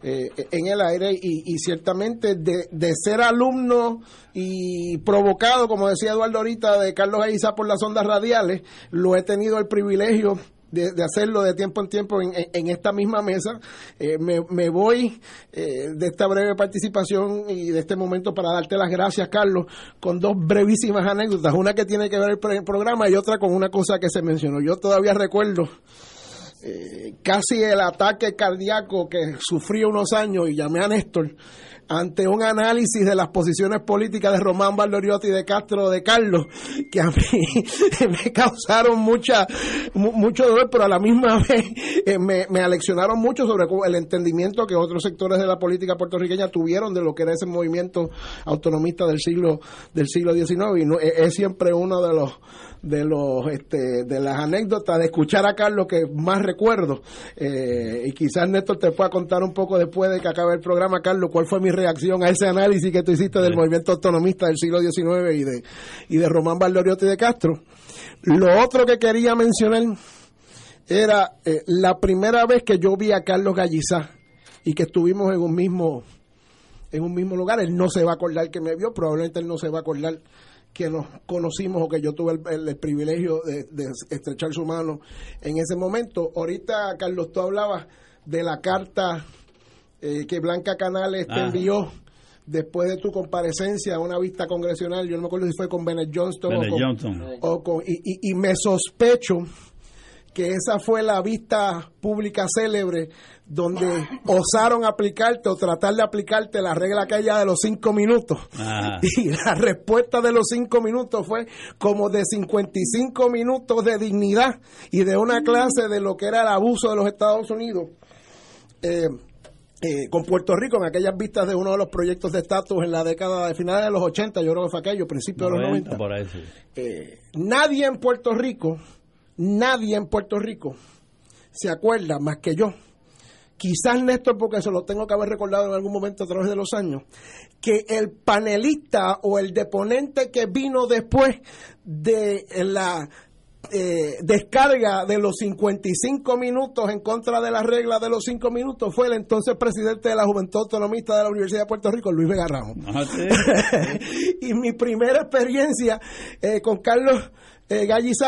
en el aire y, ciertamente de, de, ser alumno y provocado, como decía Eduardo ahorita, de Carlos Aiza por las ondas radiales, lo he tenido el privilegio de, hacerlo de tiempo en tiempo en, esta misma mesa. Eh, me, voy eh, de esta breve participación y de este momento para darte las gracias, Carlos, con dos brevísimas anécdotas. Una que tiene que ver el, programa y otra con una cosa que se mencionó. Yo todavía recuerdo eh, casi el ataque cardíaco que sufrí unos años y llamé a Néstor ante un análisis de las posiciones políticas de Román Valdoriotti de Castro de Carlos, que a mí me causaron mucha, mucho dolor, pero a la misma vez eh, me, me aleccionaron mucho sobre el entendimiento que otros sectores de la política puertorriqueña tuvieron de lo que era ese movimiento autonomista del siglo, del siglo XIX. Y no, es siempre uno de los de los este, de las anécdotas de escuchar a Carlos que más recuerdo. Eh, y quizás Néstor te pueda contar un poco después de que acabe el programa Carlos cuál fue mi reacción a ese análisis que tú hiciste del movimiento autonomista del siglo XIX y de y de Román Valdoriotti y de Castro. Lo otro que quería mencionar era eh, la primera vez que yo vi a Carlos Gallizá y que estuvimos en un mismo en un mismo lugar él no se va a acordar que me vio probablemente él no se va a acordar que nos conocimos o que yo tuve el, privilegio de, estrechar su mano en ese momento. Ahorita, Carlos, tú hablabas de la carta eh, que Blanca Canales te ah. envió después de tu comparecencia a una vista congresional. Yo no me acuerdo si fue con Bennett Johnston, o con, y, y me sospecho que esa fue la vista pública célebre donde osaron aplicarte o tratar de aplicarte la regla aquella de los cinco minutos. Y la respuesta de los cinco minutos fue como de 55 minutos de dignidad y de una clase de lo que era el abuso de los Estados Unidos. Eh, eh, con Puerto Rico en aquellas vistas de uno de los proyectos de estatus en la década de finales de los 80, yo creo que fue aquello, principios de los 90. Eh, nadie en Puerto Rico nadie en Puerto Rico se acuerda más que yo quizás Néstor, porque se lo tengo que haber recordado en algún momento a través de los años, que el panelista o el deponente que vino después de la eh, descarga de los 55 minutos en contra de la regla de los 5 minutos fue el entonces presidente de la Juventud Autonomista de la Universidad de Puerto Rico, Luis Vega Ramos. Ah, y mi primera experiencia eh, con Carlos eh,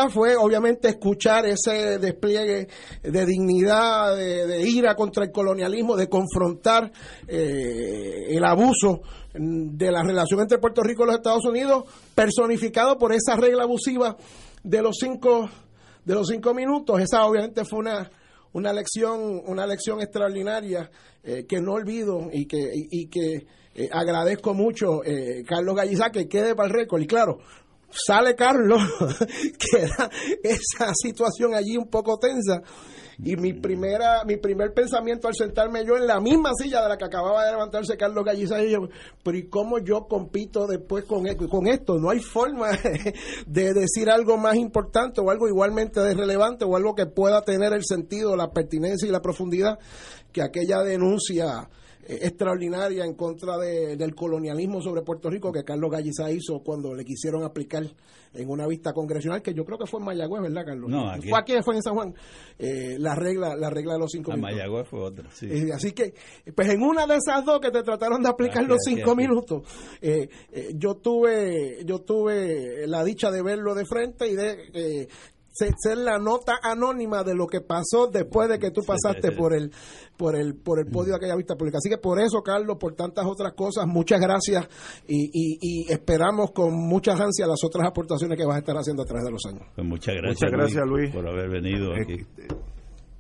fue obviamente escuchar ese despliegue de dignidad, de, ira contra el colonialismo, de confrontar eh, el abuso de la relación entre Puerto Rico y los Estados Unidos, personificado por esa regla abusiva de los cinco de los cinco minutos. Esa obviamente fue una una lección una lección extraordinaria eh, que no olvido y que y que eh, agradezco mucho eh, Carlos Gallizá que quede para el récord y claro sale Carlos, queda esa situación allí un poco tensa. Y mi primera, mi primer pensamiento al sentarme yo en la misma silla de la que acababa de levantarse Carlos Gallizá, y yo, pero ¿y cómo yo compito después con, e-, con esto? No hay forma de decir algo más importante o algo igualmente de relevante o algo que pueda tener el sentido, la pertinencia y la profundidad que aquella denuncia eh, extraordinaria en contra de- del colonialismo sobre Puerto Rico que Carlos Gallizá hizo cuando le quisieron aplicar en una vista congresional que yo creo que fue en Mayagüez, ¿verdad, Carlos? No, aquí. Fue aquí, fue en San Juan. Eh, la regla la regla de los cinco A minutos. Mayagüez fue otra, sí. Eh, así que, pues en una de esas dos que te trataron de aplicar Aquí, los cinco aquí. minutos, yo tuve yo tuve la dicha de verlo de frente y de eh, ser la nota anónima de lo que pasó después de que tú pasaste por el por el por el podio de aquella vista pública. Así que por eso, Carlos, por tantas otras cosas, muchas gracias y, y- y esperamos con muchas ansias las otras aportaciones que vas a estar haciendo a través de los años. Pues muchas gracias, Muchas gracias, Luis. por haber venido Eh, aquí.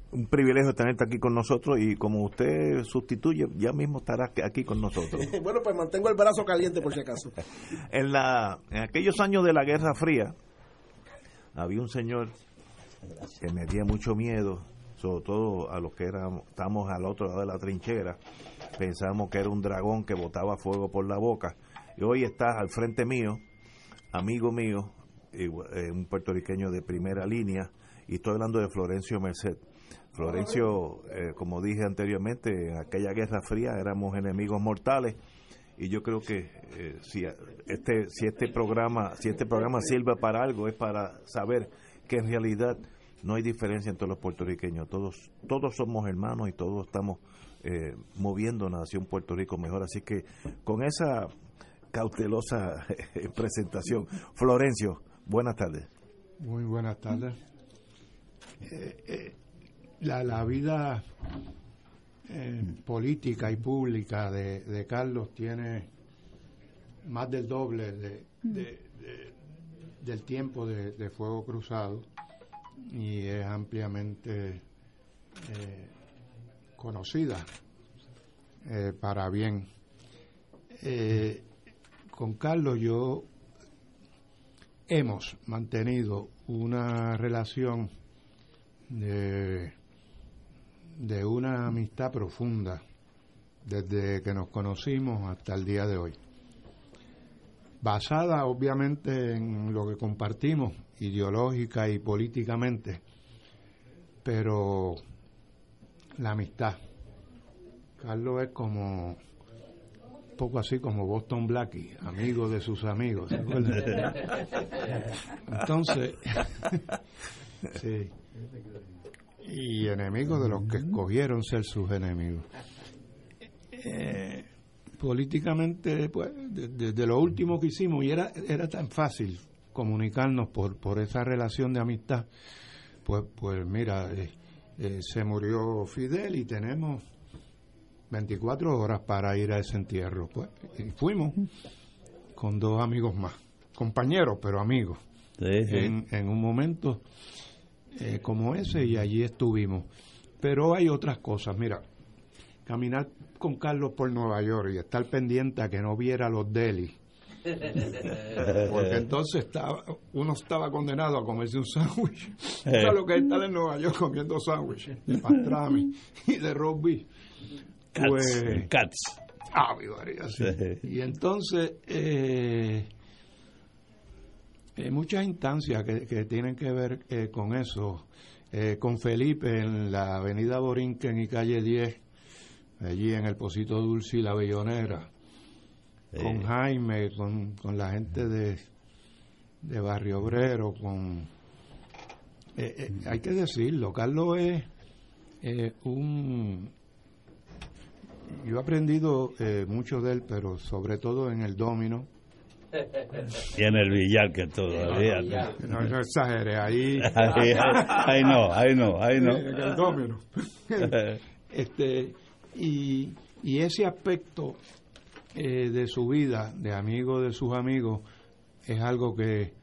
Un privilegio tenerte aquí con nosotros y como usted sustituye, ya mismo estará aquí con nosotros. bueno, pues mantengo el brazo caliente por si acaso. En, la, en aquellos años de la Guerra Fría, había un señor que me dio mucho miedo, sobre todo a los que éramos, estamos al otro lado de la trinchera. Pensábamos que era un dragón que botaba fuego por la boca. Y hoy está al frente mío, amigo mío, eh, un puertorriqueño de primera línea, y estoy hablando de Florencio Merced. Florencio, eh, como dije anteriormente, en aquella Guerra Fría éramos enemigos mortales y yo creo que eh, si este si este programa si este programa sirve para algo es para saber que en realidad no hay diferencia entre los puertorriqueños. Todos todos somos hermanos y todos estamos eh, moviéndonos hacia un Puerto Rico mejor. Así que con esa cautelosa presentación Florencio buenas tardes. Muy buenas tardes. Eh, eh, la, la vida eh, política y pública de, de Carlos tiene más del doble de, de- de- del tiempo de, de Fuego Cruzado y es ampliamente eh, conocida eh, para bien. Con Carlos yo hemos mantenido una relación de, de una amistad profunda desde que nos conocimos hasta el día de hoy. Basada obviamente en lo que compartimos ideológica y políticamente, pero la amistad. Carlos es como un poco así como Boston Blackie, amigo de sus amigos. Entonces, sí. Y enemigo de los que escogieron ser sus enemigos. Eh, políticamente, pues, de- desde lo último que hicimos, y era, era tan fácil comunicarnos por, por esa relación de amistad, pues, pues mira, eh, eh, se murió Fidel y tenemos 24 horas para ir a ese entierro. Pues, y fuimos con dos amigos más, compañeros, pero amigos, sí. En, en un momento eh, como ese y allí estuvimos. Pero hay otras cosas, mira, caminar con Carlos por Nueva York y estar pendiente a que no viera los delis. Porque entonces estaba, uno estaba condenado a comerse un sándwich. ¿Sabes lo que es estar en Nueva York comiendo sándwiches de pastrami y de beef? Cats, Pues, cats. Ah, mi María, sí. Y entonces, eh, eh, muchas instancias que, que tienen que ver eh, con eso. eh, con Felipe en la avenida Borinquen y calle 10, allí en el Pocito Dulce y la Bellonera, con Jaime, con, con la gente de, de Barrio Obrero, con... eh, hay que decirlo, Carlos es un... Yo he aprendido eh, mucho de él, pero sobre todo en el domino. Y en el billar que todavía. No, no exagere, ahí... Ahí, ahí- ahí no, ahí no, ahí no. En el domino. este, y, y ese aspecto eh, de su vida, de amigo de sus amigos, es algo que,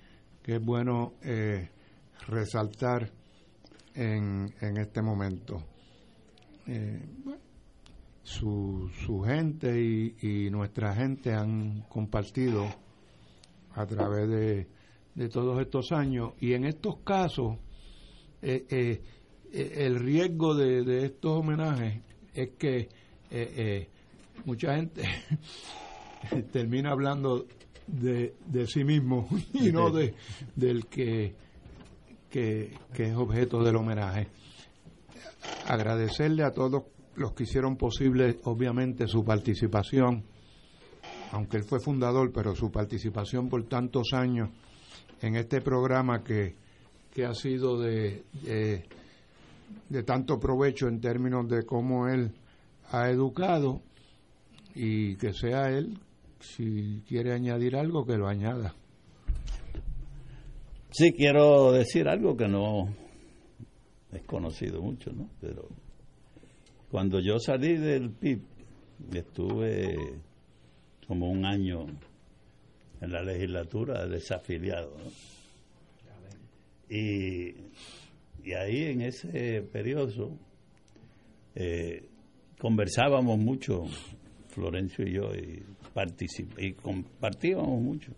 que es bueno eh, resaltar en, en este momento. Eh, su, su gente y, y nuestra gente han compartido a través de, de todos estos años. Y en estos casos eh, eh, eh, el riesgo de, de estos homenajes es que eh, mucha gente termina hablando de, de sí mismo y no de del que, que, que es objeto del homenaje. Agradecerle a todos los que hicieron posible, obviamente, su participación, aunque él fue fundador, pero su participación por tantos años en este programa que, que ha sido de, de, de tanto provecho en términos de cómo él ha educado y que sea él, si quiere añadir algo, que lo añada. Sí, quiero decir algo que no es conocido mucho, ¿no? Pero cuando yo salí del PIB, estuve como un año en la legislatura desafiliado, ¿no? Y, y ahí en ese periodo eh, conversábamos mucho, Florencio y yo, y, y compartíamos mucho.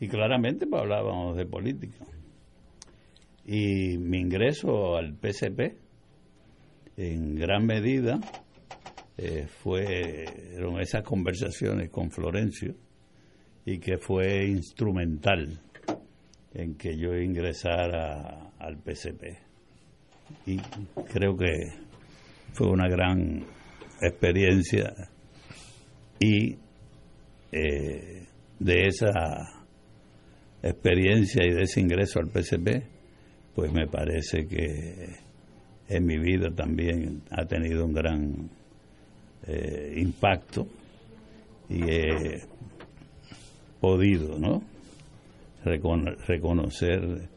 Y claramente pues, hablábamos de política. Y mi ingreso al PCP, en gran medida, eh, fueron esas conversaciones con Florencio y que fue instrumental en que yo ingresara al PCP. Y creo que fue una gran experiencia y eh, de esa experiencia y de ese ingreso al PCP, pues me parece que en mi vida también ha tenido un gran eh, impacto y he podido, ¿no? Recono- reconocer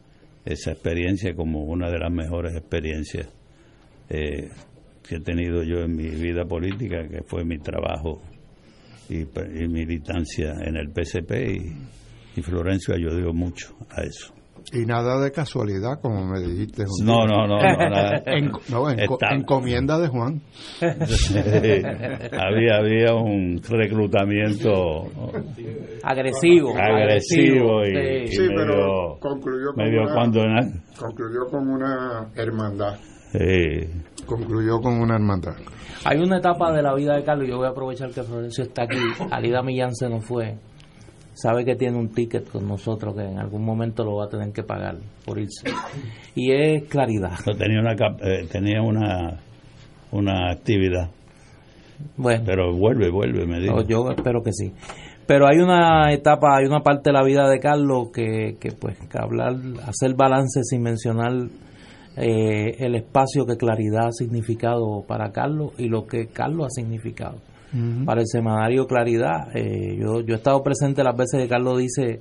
esa experiencia como una de las mejores experiencias eh, que he tenido yo en mi vida política, que fue mi trabajo y militancia en el PCP y, y Florencio ayudó mucho a eso. Y nada de casualidad, como me dijiste. un No, no, no, no, nada. En- no, en- Está- encomienda de Juan. había, había un reclutamiento Agresivo. agresivo y, sí. y Sí, medio, pero concluyó con medio una- cuando Concluyó con una hermandad. Sí. Concluyó con una hermandad. Hay una etapa de la vida de Carlos, yo voy a aprovechar que Florencio está aquí, Alida Millán se nos fue, sabe que tiene un ticket con nosotros que en algún momento lo va a tener que pagar por irse. Y es claridad. tenía una eh, tenía una una actividad Bueno. pero vuelve vuelve me dijo yo espero que sí. Pero hay una etapa, hay una parte de la vida de Carlos que, que pues, que hablar, hacer balance sin mencionar eh, el espacio que Claridad ha significado para Carlos y lo que Carlos ha significado para el semanario Claridad. Eh, yo, yo he estado presente las veces que Carlos dice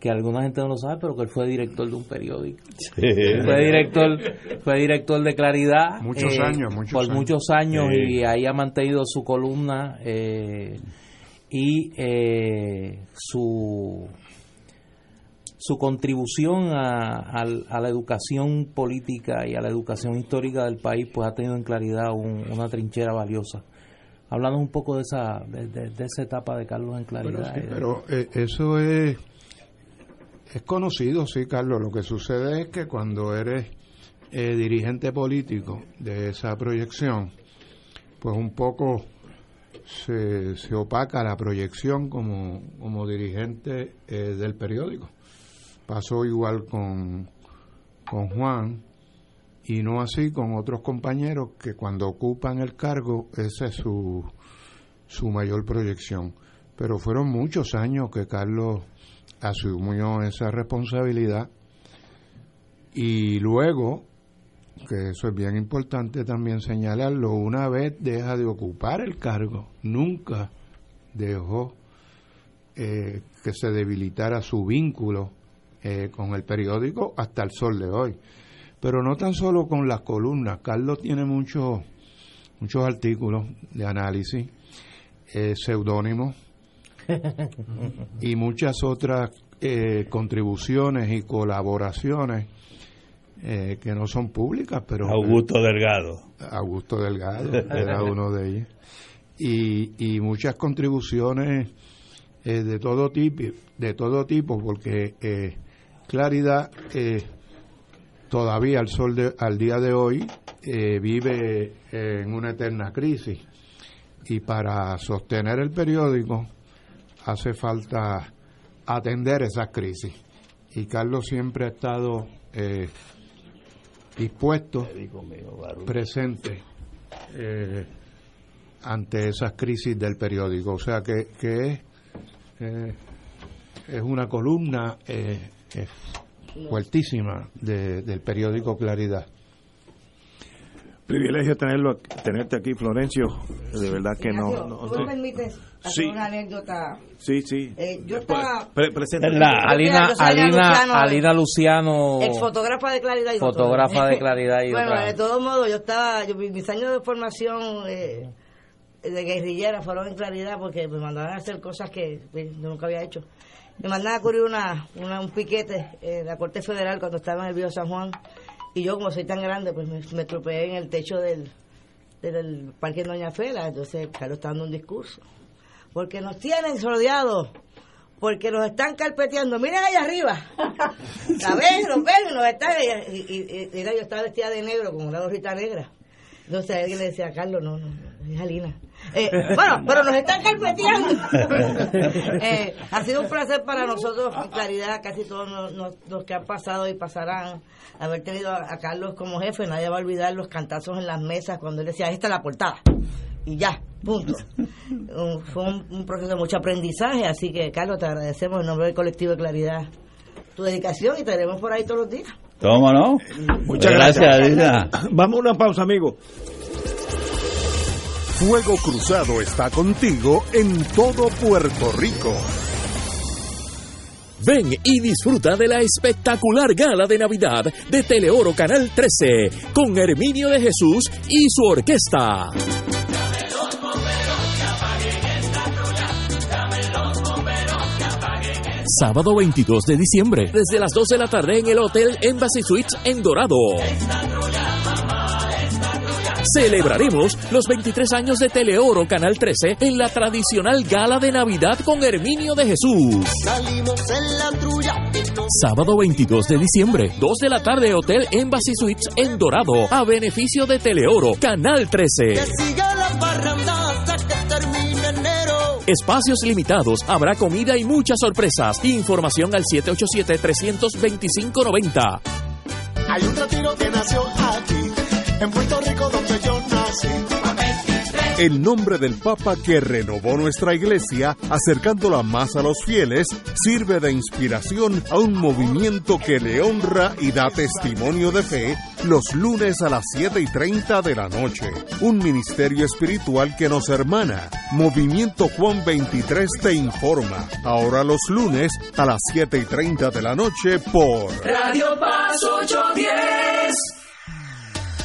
que alguna gente no lo sabe, pero que él fue director de un periódico. Fue director, fue director de Claridad. eh, Muchos años, muchos por años. muchos años Sí. y ahí ha mantenido su columna eh, y eh, su su contribución a, a la educación política y a la educación histórica del país pues ha tenido en claridad un- una trinchera valiosa. Hablando un poco de esa de, de- de esa etapa de Carlos en claridad. Sí, eh, pero eh, eso es, es conocido, sí, Carlos. Lo que sucede es que cuando eres eh, dirigente político de esa proyección, pues un poco se, se opaca la proyección como, como dirigente eh, del periódico. Pasó igual con, con Juan y no así con otros compañeros que cuando ocupan el cargo esa es su, su mayor proyección. Pero fueron muchos años que Carlos asumió esa responsabilidad y luego, que eso es bien importante también señalarlo, una vez deja de ocupar el cargo, nunca dejó eh, que se debilitara su vínculo eh, con el periódico hasta el sol de hoy. Pero no tan solo con las columnas, Carlos tiene muchos muchos artículos de análisis, eh, seudónimos y muchas otras eh, contribuciones y colaboraciones eh, que no son públicas, pero... Augusto Delgado. Augusto Delgado era uno de ellos. Y, y muchas contribuciones eh, de todo tipo, de todo tipo, porque eh, Claridad eh, todavía al sol de, al día de hoy eh, vive en una eterna crisis y para sostener el periódico hace falta atender esas crisis y Carlos siempre ha estado eh, dispuesto, presente eh, ante esas crisis del periódico. O sea que, que es, eh, es una columna fuertísima de- del periódico Claridad. Privilegio tenerlo, tenerte aquí, Florencio. De verdad que no. Ignacio, no- ¿tú me permites hacer Sí. una anécdota? Sí, sí. Eh, yo estaba... Pre- presenta- Alina, Alina Alina, Luciano, Alina Luciano, Ex fotógrafa de Claridad y fotógrafa de Claridad y bueno, otra. de todos modos, yo estaba, yo, mis años de formación eh, de guerrillera fueron en Claridad porque me mandaban a hacer cosas que pues, yo nunca había hecho. Me mandaban a cubrir una, una- un piquete en la Corte Federal cuando estaba en el Río San Juan y yo como soy tan grande pues me, me tropeé en el techo del, del Parque Doña Fela, entonces Carlos está dando un discurso. Porque nos tienen rodeados porque nos están carpeteando. Miren allá arriba. Ven, los ven, y nos están. Y, y- y- mira, yo estaba vestida de negro con una gorrita negra. Entonces alguien le decía, Carlos, no, no, no, es Alina. Eh, bueno, pero nos están carpeteando. Eh, ha sido un placer para nosotros, en claridad, casi todos los, los- los que han pasado y pasarán, haber tenido a, a Carlos como jefe. Nadie va a olvidar los cantazos en las mesas cuando él decía, esta es la portada. Y ya, punto. Un- fue un, un proceso de mucho aprendizaje, así que, Carlos, te agradecemos en nombre del colectivo de Claridad tu dedicación y te veremos por ahí todos los días. ¿Cómo no? Muchas gracias, gracias. Vamos a una pausa, amigo. Fuego Cruzado está contigo en todo Puerto Rico. Ven y disfruta de la espectacular gala de Navidad de Teleoro Canal 13 con Herminio de Jesús y su orquesta. Sábado 22 de diciembre, desde las 2 de la tarde en el Hotel Embassy Suites en Dorado. Celebraremos los 23 años de Teleoro Canal 13 en la tradicional gala de Navidad con Herminio de Jesús. Salimos en la trulla Sábado 22 de diciembre, 2 de la tarde, Hotel Embassy Suites en Dorado, a beneficio de Teleoro, Canal 13. que siga la parranda hasta que termine enero. Espacios limitados, habrá comida y muchas sorpresas. Información al 787-325-90. Hay un retiro que nació aquí, en Puerto Rico donde. El nombre del Papa que renovó nuestra iglesia, acercándola más a los fieles, sirve de inspiración a un movimiento que le honra y da testimonio de fe los lunes a las 7 y 30 de la noche. Un ministerio espiritual que nos hermana. Movimiento Juan 23 te informa. Ahora los lunes a las 7 y 30 de la noche por Radio Paz 810.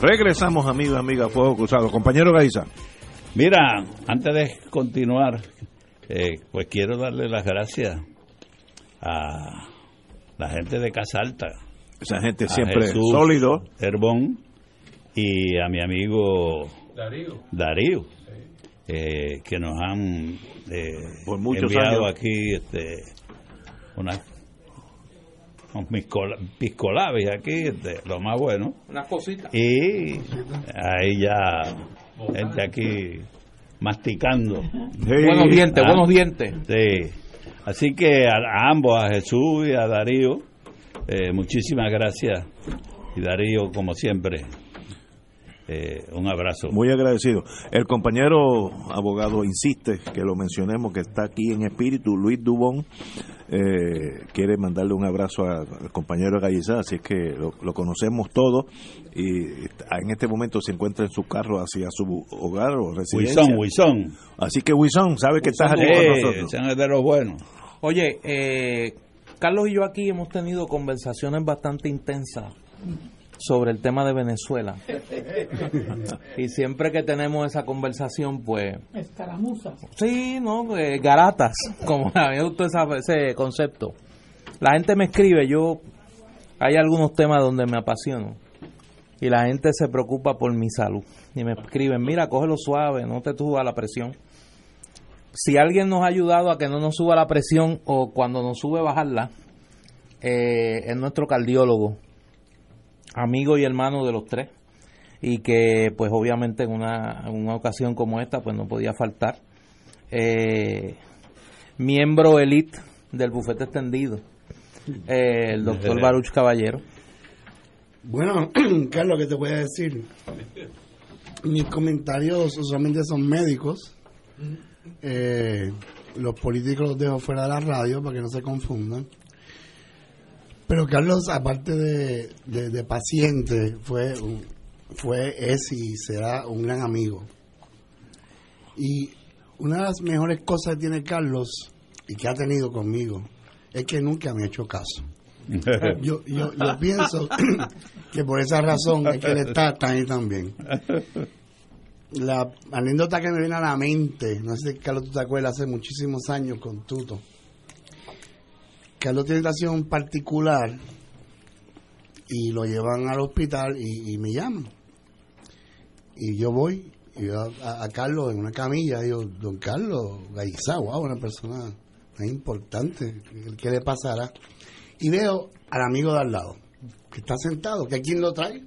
Regresamos, amigos amigas, Fuego Cruzado. Compañero Gaiza. Mira, antes de continuar, eh, pues quiero darle las gracias a la gente de Casa Alta. Esa gente a siempre Jesús sólido. Herbón y a mi amigo Darío. Darío, eh, que nos han eh, Por muchos enviado años. aquí este, unas piscolabis aquí, lo más bueno. Unas cositas. Y ahí ya, gente aquí masticando. Buenos dientes, Ah, buenos dientes. Sí. Así que a, a ambos, a Jesús y a Darío, eh, muchísimas gracias. Y Darío, como siempre, eh, un abrazo. Muy agradecido. El compañero abogado insiste que lo mencionemos, que está aquí en espíritu, Luis Dubón. eh, quiere mandarle un abrazo a- al compañero Gallizá, así es que lo, lo conocemos todos y está- en este momento se encuentra en su carro hacia su hogar o residencia. Huizón, Huizón. Así que Wison, sabe que estás aquí con Eh, nosotros. sean de los buenos. Oye, eh, Carlos y yo aquí hemos tenido conversaciones bastante intensas sobre el tema de Venezuela. Y siempre que tenemos esa conversación, pues... Escaramuzas. Sí, ¿no? Eh, garatas, como me gustó ese concepto. La gente me escribe, yo... Hay algunos temas donde me apasiono. Y la gente se preocupa por mi salud. Y me escriben, mira, cógelo suave, no te suba la presión. Si alguien nos ha ayudado a que no nos suba la presión o cuando nos sube bajarla, eh, es nuestro cardiólogo, amigo y hermano de los tres. Y que pues obviamente en una, en una ocasión como esta pues no podía faltar. Eh, miembro elite del bufete extendido, eh, el doctor Baruch Caballero. Bueno, Carlos, ¿qué te voy a decir? Mis comentarios usualmente son médicos. Eh, los políticos los dejo fuera de la radio para que no se confundan. Pero Carlos, aparte de, de- de paciente, fue, un- fue, es y será un gran amigo. Y una de las mejores cosas que tiene Carlos y que ha tenido conmigo es que nunca me ha hecho caso. Yo, yo, yo pienso que por esa razón es que él está tan y tan bien. La anécdota que me viene a la mente, no sé si Carlos tú te acuerdas, hace muchísimos años con Tuto. Carlos tiene situación particular y lo llevan al hospital y, me llaman. Y yo voy y veo a, Carlos en una camilla, digo, don Carlos Gaizá, wow, una persona muy importante, ¿qué le pasará? Y veo al amigo de al lado, que está sentado, que quién lo trae.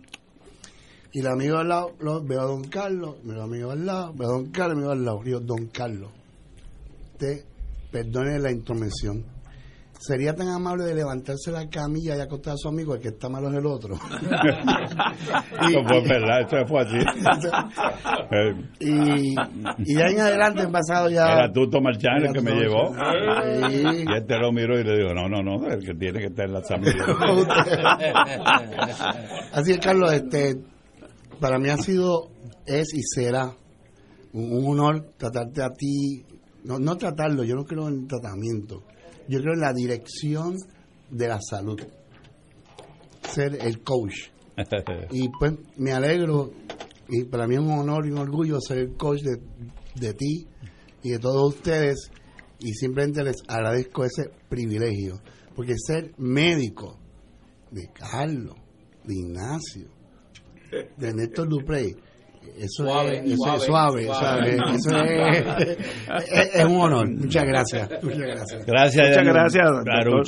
Y el amigo de al lado, lo, veo a don Carlos, veo al amigo al lado, veo a don Carlos, amigo al lado. Digo, don Carlos, te perdone la intromisión. Sería tan amable de levantarse la camilla y acostar a su amigo, el que está malo es el otro. Eso fue verdad, eso fue así. y, y de ahí en adelante han pasado ya. Era Tuto Marchán el que me llevó. Sí. Y este lo miró y le dijo, no, no, no, el que tiene que estar en la familia. Así es, Carlos, este, para mí ha sido, es y será un honor tratarte a ti, no, no tratarlo, yo no creo en tratamiento, yo creo en la dirección de la salud, ser el coach. Y pues me alegro y para mí es un honor y un orgullo ser el coach de, de ti y de todos ustedes y simplemente les agradezco ese privilegio, porque ser médico de Carlos, de Ignacio, de Néstor Duprey, eso, Suave, es, eso suave, es suave. Eso es, es- es un honor. Muchas gracias. Muchas gracias. Gracias, Muchas gracias, Baruch.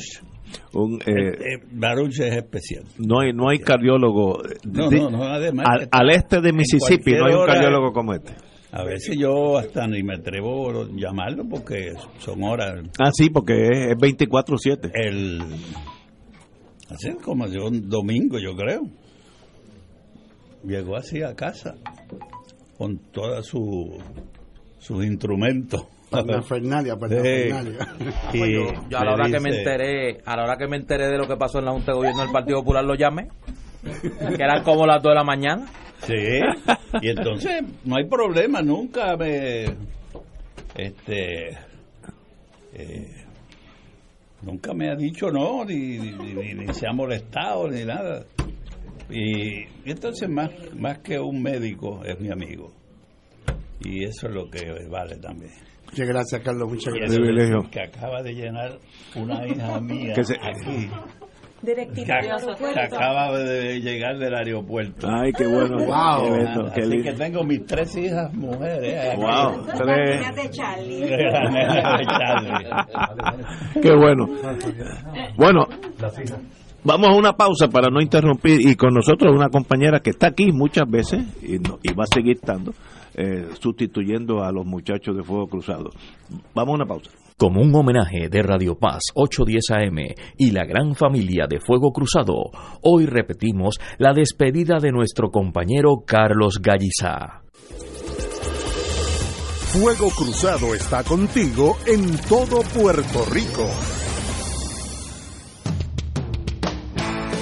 Un, eh, Baruch es especial. no hay no hay cardiólogo No, de- no, no, además al, este de Mississippi no hay un hora- cardiólogo como este A veces yo hasta ni me atrevo a llamarlo porque son horas. ah sí porque es, es 24/7 El así como yo un domingo yo creo. Llegó así a casa con todos su, sus instrumentos. Parafernalia, parafernalia. Sí. Pues Y yo, yo a la hora que me enteré, a la hora que me enteré de lo que pasó en la Junta de Gobierno del Partido Popular lo llamé, que eran como las 2 de la mañana. Sí, y entonces no hay problema, nunca me. Este. eh, nunca me ha dicho no, ni, ni, ni- ni se ha molestado, ni nada. Y, y entonces, más, más que un médico, es mi amigo. Y eso es lo que vale también. Muchas gracias, Carlos. Muchas gracias. es que acaba de llenar una hija mía Que se- aquí. Directito Que, del que aeropuerto. acaba de llegar del aeropuerto. Ay, qué bueno. Wow. Qué lindo, qué Así lindo. que tengo mis tres hijas mujeres. aquí. Wow, tres. de Charlie. La de Charlie. Qué bueno. Bueno, vamos a una pausa para no interrumpir y con nosotros una compañera que está aquí muchas veces y, no- y va a seguir estando, eh, sustituyendo a los muchachos de Fuego Cruzado. Vamos a una pausa. Como un homenaje de Radio Paz 810 AM y la gran familia de Fuego Cruzado, hoy repetimos la despedida de nuestro compañero Carlos Gallizá. Fuego Cruzado está contigo en todo Puerto Rico.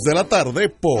de la tarde por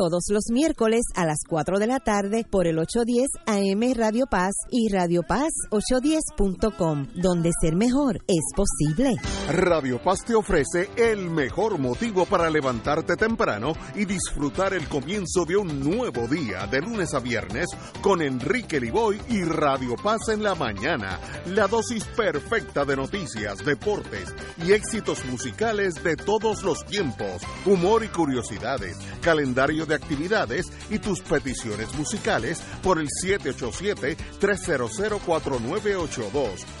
todos los miércoles a las 4 de la tarde por el 810 AM Radio Paz y Radio Paz 810.com, donde ser mejor es posible. Radio Paz te ofrece el mejor motivo para levantarte temprano y disfrutar el comienzo de un nuevo día de lunes a viernes con Enrique Liboy y Radio Paz en la mañana. La dosis perfecta de noticias, deportes y éxitos musicales de todos los tiempos, humor y curiosidades, calendario de de actividades y tus peticiones musicales por el 787-300-4982.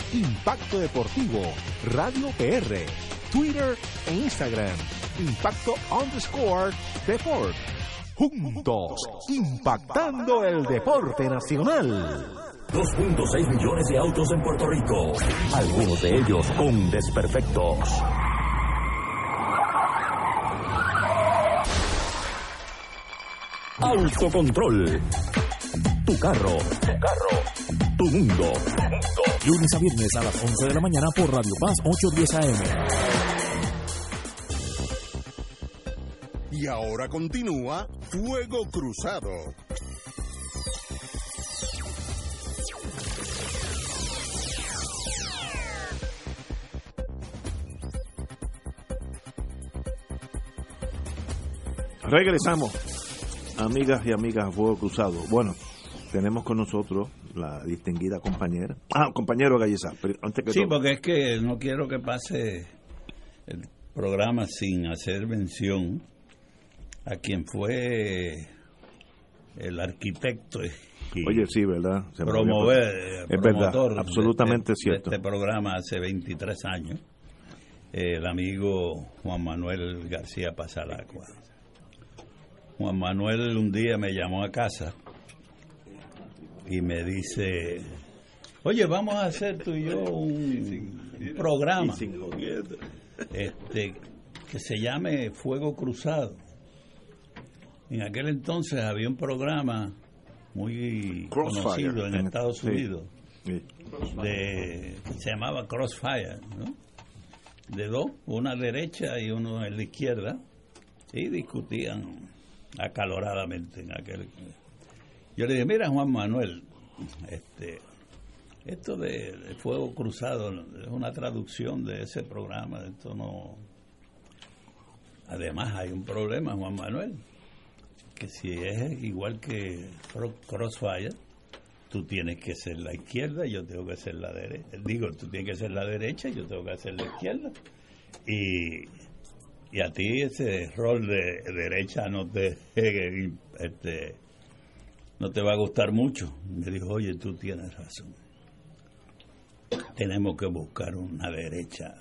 Impacto Deportivo Radio PR Twitter e Instagram Impacto underscore Deport juntos impactando el deporte nacional 2.6 millones de autos en Puerto Rico, algunos de ellos con desperfectos. Autocontrol. Tu carro. Tu carro. Tu mundo. Lunes a viernes a las 11 de la mañana por Radio Paz 810 AM. Y ahora continúa Fuego Cruzado. Regresamos, amigas y amigas a Fuego Cruzado. Bueno, tenemos con nosotros la distinguida compañera. Ah, compañero Galleza. Antes que sí, todo. porque es que no quiero que pase el programa sin hacer mención a quien fue el arquitecto Oye, sí, ¿verdad? Se promover. Es promotor verdad, absolutamente de, de- cierto. de este programa hace 23 años, el amigo Juan Manuel García Pasalacua. Juan Manuel un día me llamó a casa y me dice, oye, vamos a hacer tú y yo un, un programa este, que se llame Fuego Cruzado. En aquel entonces había un programa muy Crossfire, conocido en en- Estados sí. Unidos de que se llamaba Crossfire, ¿no? De dos, una derecha y uno a la izquierda, y discutían acaloradamente en aquel. Yo le dije, mira Juan Manuel, este, esto de, Fuego Cruzado es una traducción de ese programa, esto no. Además hay un problema, Juan Manuel, que si es igual que Cro- Crossfire, tú tienes que ser la izquierda y yo tengo que ser la derecha. Digo, tú tienes que ser la derecha y yo tengo que ser la izquierda. Y, y a ti ese rol de derecha no te este, no te va a gustar mucho. Me dijo, oye, tú tienes razón. Tenemos que buscar una derecha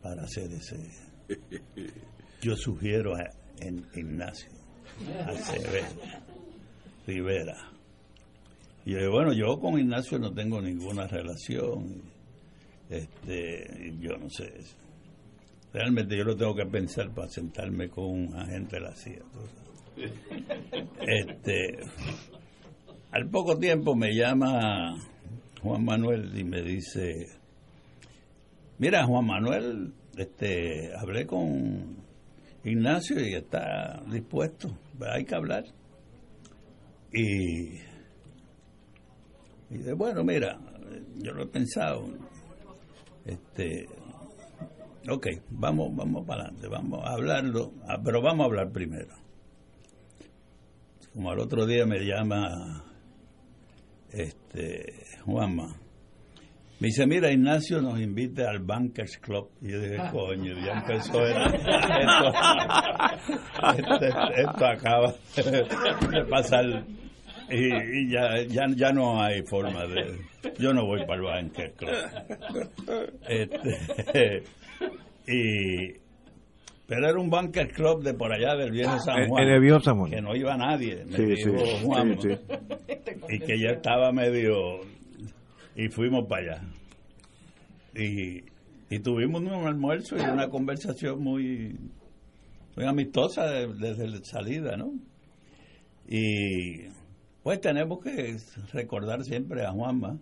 para hacer ese. Yo sugiero a en Ignacio Acevedo Rivera. Y yo, bueno, yo con Ignacio no tengo ninguna relación. Este, yo no sé. Realmente yo lo tengo que pensar para sentarme con un agente de la CIA. Este, al poco tiempo me llama Juan Manuel y me dice, mira Juan Manuel, este, hablé con Ignacio y está dispuesto, hay que hablar. Y, y de, bueno, mira, yo lo he pensado, este, ok, vamos, vamos para adelante, vamos a hablarlo, ah, pero vamos a hablar primero. Como al otro día me llama este Juanma. Me dice, mira, Ignacio nos invita al Bankers Club. Y yo dije, coño, ya empezó esto. Esto, esto acaba de pasar. Y, y ya, ya, ya no hay forma de... Yo no voy para el Bankers Club. Este, y, pero era un Bankers Club de por allá del viejo San En- Juan. en el viejo San Juan. Que no iba nadie, me Sí, dijo sí, Juan. sí, Y que ya estaba medio... Y fuimos para allá. Y, y tuvimos un almuerzo y una conversación muy, muy amistosa de- desde la salida, ¿no? Y Pues tenemos que recordar siempre a Juanma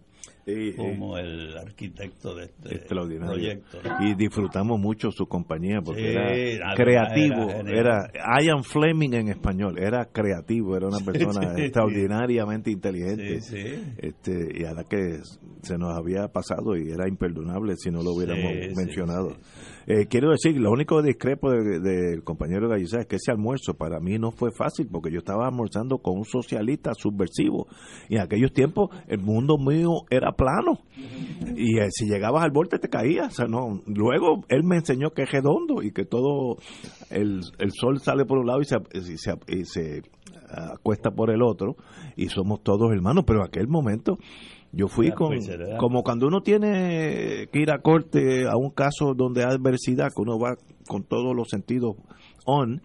como el arquitecto de este extraordinario. proyecto. Y disfrutamos mucho su compañía porque Sí, era creativo, era. Ian Fleming en español, era creativo, era una persona extraordinariamente inteligente. Este, y a la que se nos había pasado y era imperdonable si no lo hubiéramos mencionado. Eh, quiero decir, lo único discrepo del de, del compañero Gallizá es que ese almuerzo para mí no fue fácil porque yo estaba almorzando con un socialista subversivo y en aquellos tiempos el mundo mío era plano y eh, si llegabas al borde te caías. O sea, no. Luego él me enseñó que es redondo y que todo el, sol sale por un lado y se, y se, y se acuesta por el otro y somos todos hermanos, pero en aquel momento yo fui con como cuando uno tiene que ir a corte a un caso donde hay adversidad, que uno va con todos los sentidos on,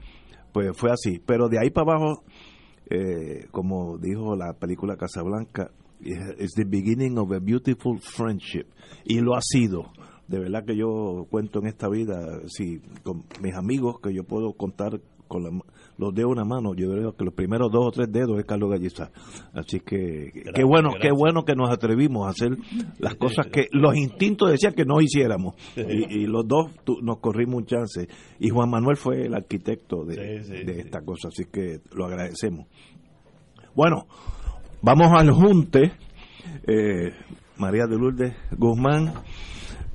pues fue así. Pero de ahí para abajo, eh, como dijo la película Casablanca, es the beginning of a beautiful friendship. Y lo ha sido. De verdad que yo cuento en esta vida, sí, con mis amigos que yo puedo contar con la- los dedos de una mano, yo creo que los primeros dos o tres dedos es Carlos Gallizá. Así que qué Gracias, bueno, qué bueno que nos atrevimos a hacer las cosas que los instintos decían que no hiciéramos. Y, y los dos tu- nos corrimos un chance. Y Juan Manuel fue el arquitecto de, Sí, sí, de esta cosa, así que lo agradecemos. Bueno, vamos al junte. Eh, María de Lourdes Guzmán,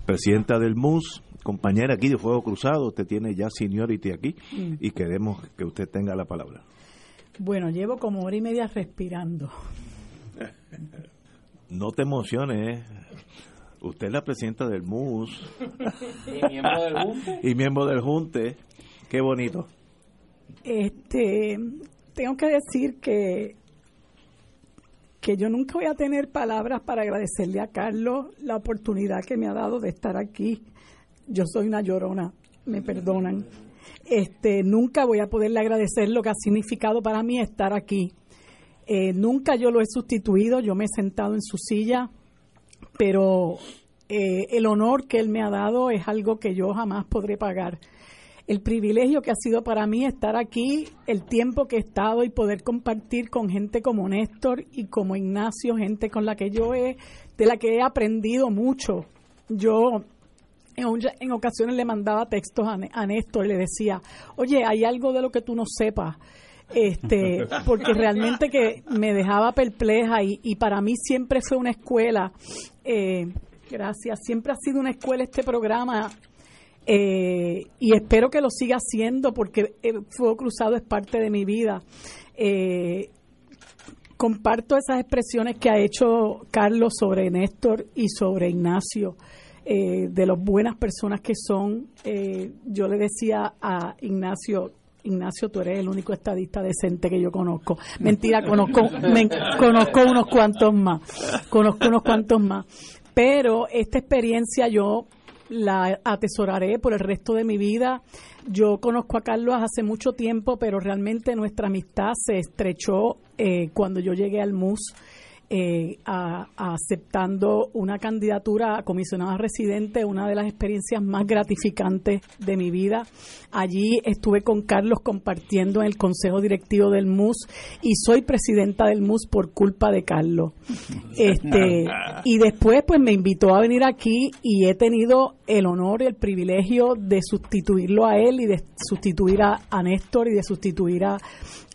presidenta del MUS, compañera aquí de Fuego Cruzado, usted tiene ya seniority aquí Mm. y queremos que usted tenga la palabra. Bueno, llevo como hora y media respirando. No te emociones, ¿eh? usted es la presidenta del MUS Y miembro del Junte. y miembro del Junte. Qué bonito. Este, tengo que decir que que yo nunca voy a tener palabras para agradecerle a Carlos la oportunidad que me ha dado de estar aquí. Yo soy una llorona, me perdonan. Este, nunca voy a poderle agradecer lo que ha significado para mí estar aquí. Eh, nunca yo lo he sustituido, yo me he sentado en su silla, pero eh, el honor que él me ha dado es algo que yo jamás podré pagar. El privilegio que ha sido para mí estar aquí, el tiempo que he estado y poder compartir con gente como Néstor y como Ignacio, gente con la que yo he, de la que he aprendido mucho. Yo en, ocasiones le mandaba textos a, a Néstor y le decía, oye, hay algo de lo que tú no sepas este porque realmente que me dejaba perpleja y, y para mí siempre fue una escuela eh, gracias siempre ha sido una escuela este programa eh, y espero que lo siga siendo porque el Fuego Cruzado es parte de mi vida. Eh, comparto esas expresiones que ha hecho Carlos sobre Néstor y sobre Ignacio eh, de las buenas personas que son Eh, yo le decía a Ignacio Ignacio, tú eres el único estadista decente que yo conozco. Mentira, conozco, conozco unos cuantos más. Conozco unos cuantos más. Pero esta experiencia yo la atesoraré por el resto de mi vida. Yo conozco a Carlos hace mucho tiempo, pero realmente nuestra amistad se estrechó eh, cuando yo llegué al MUS. Eh, a- a aceptando una candidatura a comisionada residente, una de las experiencias más gratificantes de mi vida. Allí estuve con Carlos compartiendo en el consejo directivo del MUS y soy presidenta del MUS por culpa de Carlos. Este, y después pues me invitó a venir aquí y he tenido el honor y el privilegio de sustituirlo a él y de sustituir a, a Néstor y de sustituir a,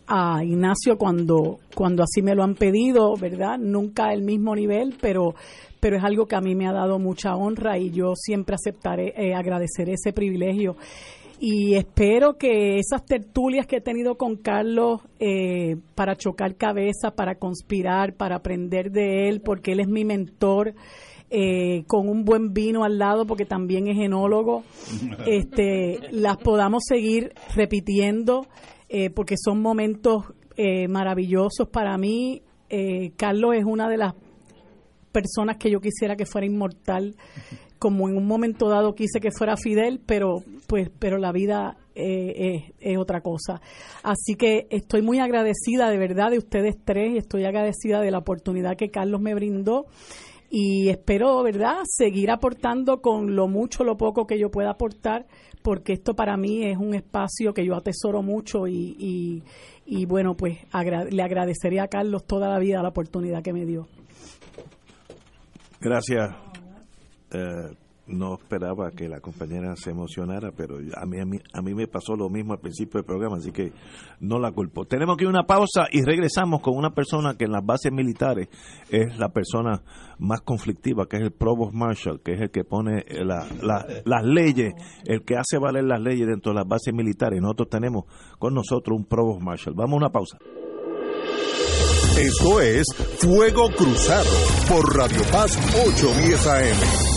a Ignacio cuando, cuando así me lo han pedido, ¿verdad? Nunca al mismo nivel, pero, pero es algo que a mí me ha dado mucha honra y yo siempre aceptaré, eh, agradeceré ese privilegio. Y espero que esas tertulias que he tenido con Carlos eh, para chocar cabeza, para conspirar, para aprender de él, porque él es mi mentor, eh, con un buen vino al lado, porque también es enólogo, este, las podamos seguir repitiendo, eh, porque son momentos eh, maravillosos para mí. Eh, Carlos es una de las personas que yo quisiera que fuera inmortal, como en un momento dado quise que fuera Fidel, pero pues pero la vida eh, es, es otra cosa. Así que estoy muy agradecida de verdad de ustedes tres y estoy agradecida de la oportunidad que Carlos me brindó y espero, ¿verdad?, seguir aportando con lo mucho, lo poco que yo pueda aportar, porque esto para mí es un espacio que yo atesoro mucho y, y, bueno, pues le agradecería a Carlos toda la vida la oportunidad que me dio. Gracias. Eh, no esperaba que la compañera se emocionara, pero a mí, a mí, a mí me pasó lo mismo al principio del programa, así que no la culpo. Tenemos que ir a una pausa y regresamos con una persona que en las bases militares es la persona más conflictiva, que es el Provost Marshal, que es el que pone las leyes, el que hace valer las leyes dentro de las bases militares. Nosotros tenemos con nosotros un Provost Marshal. Vamos a una pausa. Esto es Fuego Cruzado por Radio Paz 810 AM.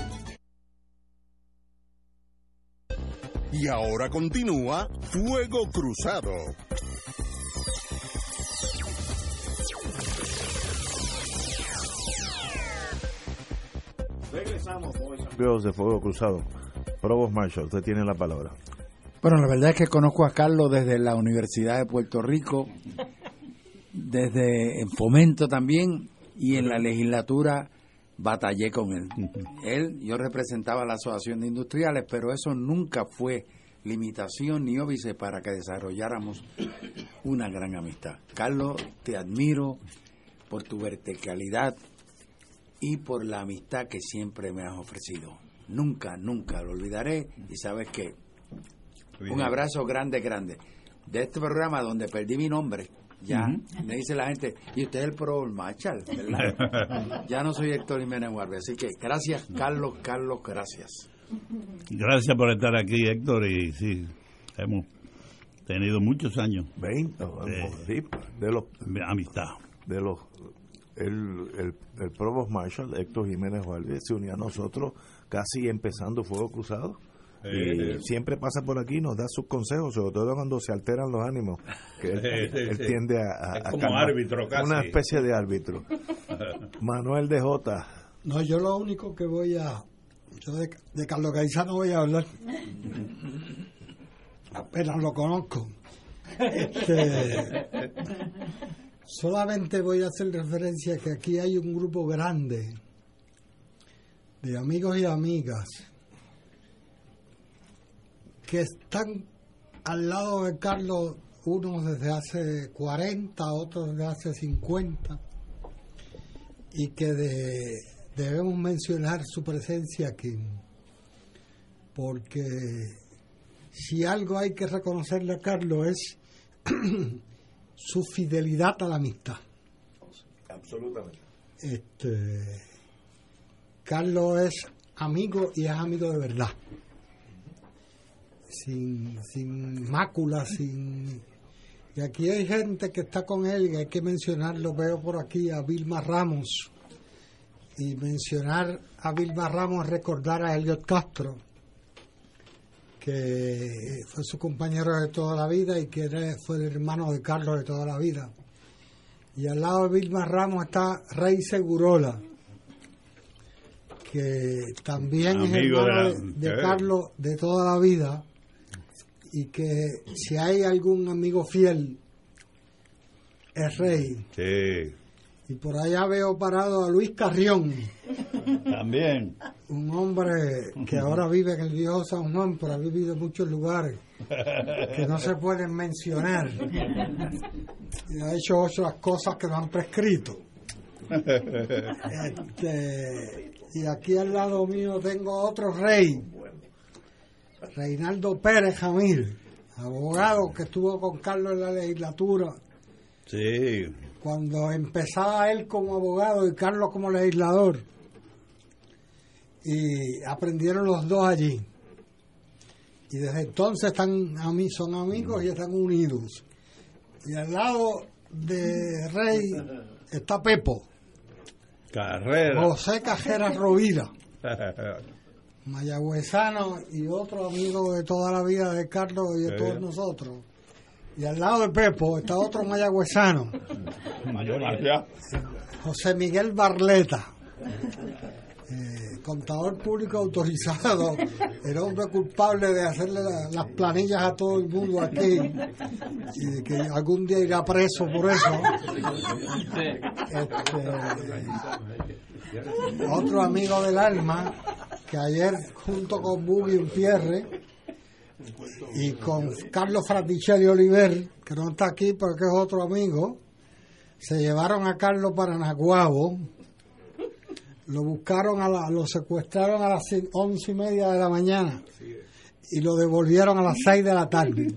ahora continúa Fuego Cruzado. Regresamos amigos de Fuego Cruzado. Provost Marshall, usted tiene la palabra. Bueno, la verdad es que conozco a Carlos desde la Universidad de Puerto Rico, desde en Fomento también y en la legislatura batallé con él. Él, yo representaba la Asociación de Industriales, pero eso nunca fue limitación ni óbice para que desarrolláramos una gran amistad. Carlos, te admiro por tu verticalidad y por la amistad que siempre me has ofrecido. Nunca, nunca lo olvidaré y sabes que un abrazo grande, grande. De este programa donde perdí mi nombre, ya me dice la gente, y usted es el pro Machal, ¿verdad? ya no soy Héctor Jiménez Guardia, así que gracias Carlos, Carlos, gracias. Gracias por estar aquí Héctor y sí, hemos tenido muchos años 20 de, de los amistad de los el, el, el Provost Marshall Héctor Jiménez Guardia se unió a nosotros casi empezando Fuego Cruzado y siempre pasa por aquí y nos da sus consejos, sobre todo cuando se alteran los ánimos, que él, tiende a... como árbitro casi. Una especie de árbitro. Manuel de Jota. No, yo lo único que voy a... Yo de, Carlos Gaizá no voy a hablar. Apenas lo conozco. Este, solamente voy a hacer referencia a que aquí hay un grupo grande de amigos y amigas que están al lado de Carlos, unos desde hace 40, otros desde hace 50, y que debemos mencionar su presencia aquí, porque si algo hay que reconocerle a Carlos es su fidelidad a la amistad. Absolutamente. Este, Carlos es amigo y es amigo de verdad. Sin, sin mácula, sin... Y aquí hay gente que está con él y hay que mencionarlo, veo por aquí a Vilma Ramos. Y mencionar a Vilma Ramos, recordar a Elliot Castro, que fue su compañero de toda la vida y que era- fue el hermano de Carlos de toda la vida. Y al lado de Vilma Ramos está Rey Segurola, que también es Amigo de hermano de, de. Carlos de toda la vida y que si hay algún amigo fiel es Rey. Sí, Y por allá veo parado a Luis Carrión, también. un hombre que ahora vive en el viejo San Juan, pero ha vivido en muchos lugares que no se pueden mencionar. Y ha hecho otras cosas que no han prescrito. Este, y aquí al lado mío tengo otro rey, Reinaldo Pérez Jamil, abogado que estuvo con Carlos en la legislatura Sí, cuando empezaba él como abogado y Carlos como legislador. Y aprendieron los dos allí. Y desde entonces están son amigos y están unidos. Y al lado de Rey está Pepo, carrera. José Cajeras Rovira, mayagüezano y otro amigo de toda la vida de Carlos y de todos nosotros. Y al lado de Pepo está otro mayagüezano, Mayoría. José Miguel Barleta, eh, contador público autorizado, el hombre culpable de hacerle la- las planillas a todo el mundo aquí y que algún día irá preso por eso. Este, otro amigo del alma que ayer junto con Buggy Pierre y con Carlos Fraticelli Oliver, que no está aquí pero que es otro amigo, se llevaron a Carlos para Naguabo, lo buscaron, a la- lo secuestraron a las once y media de la mañana y lo devolvieron a las seis de la tarde.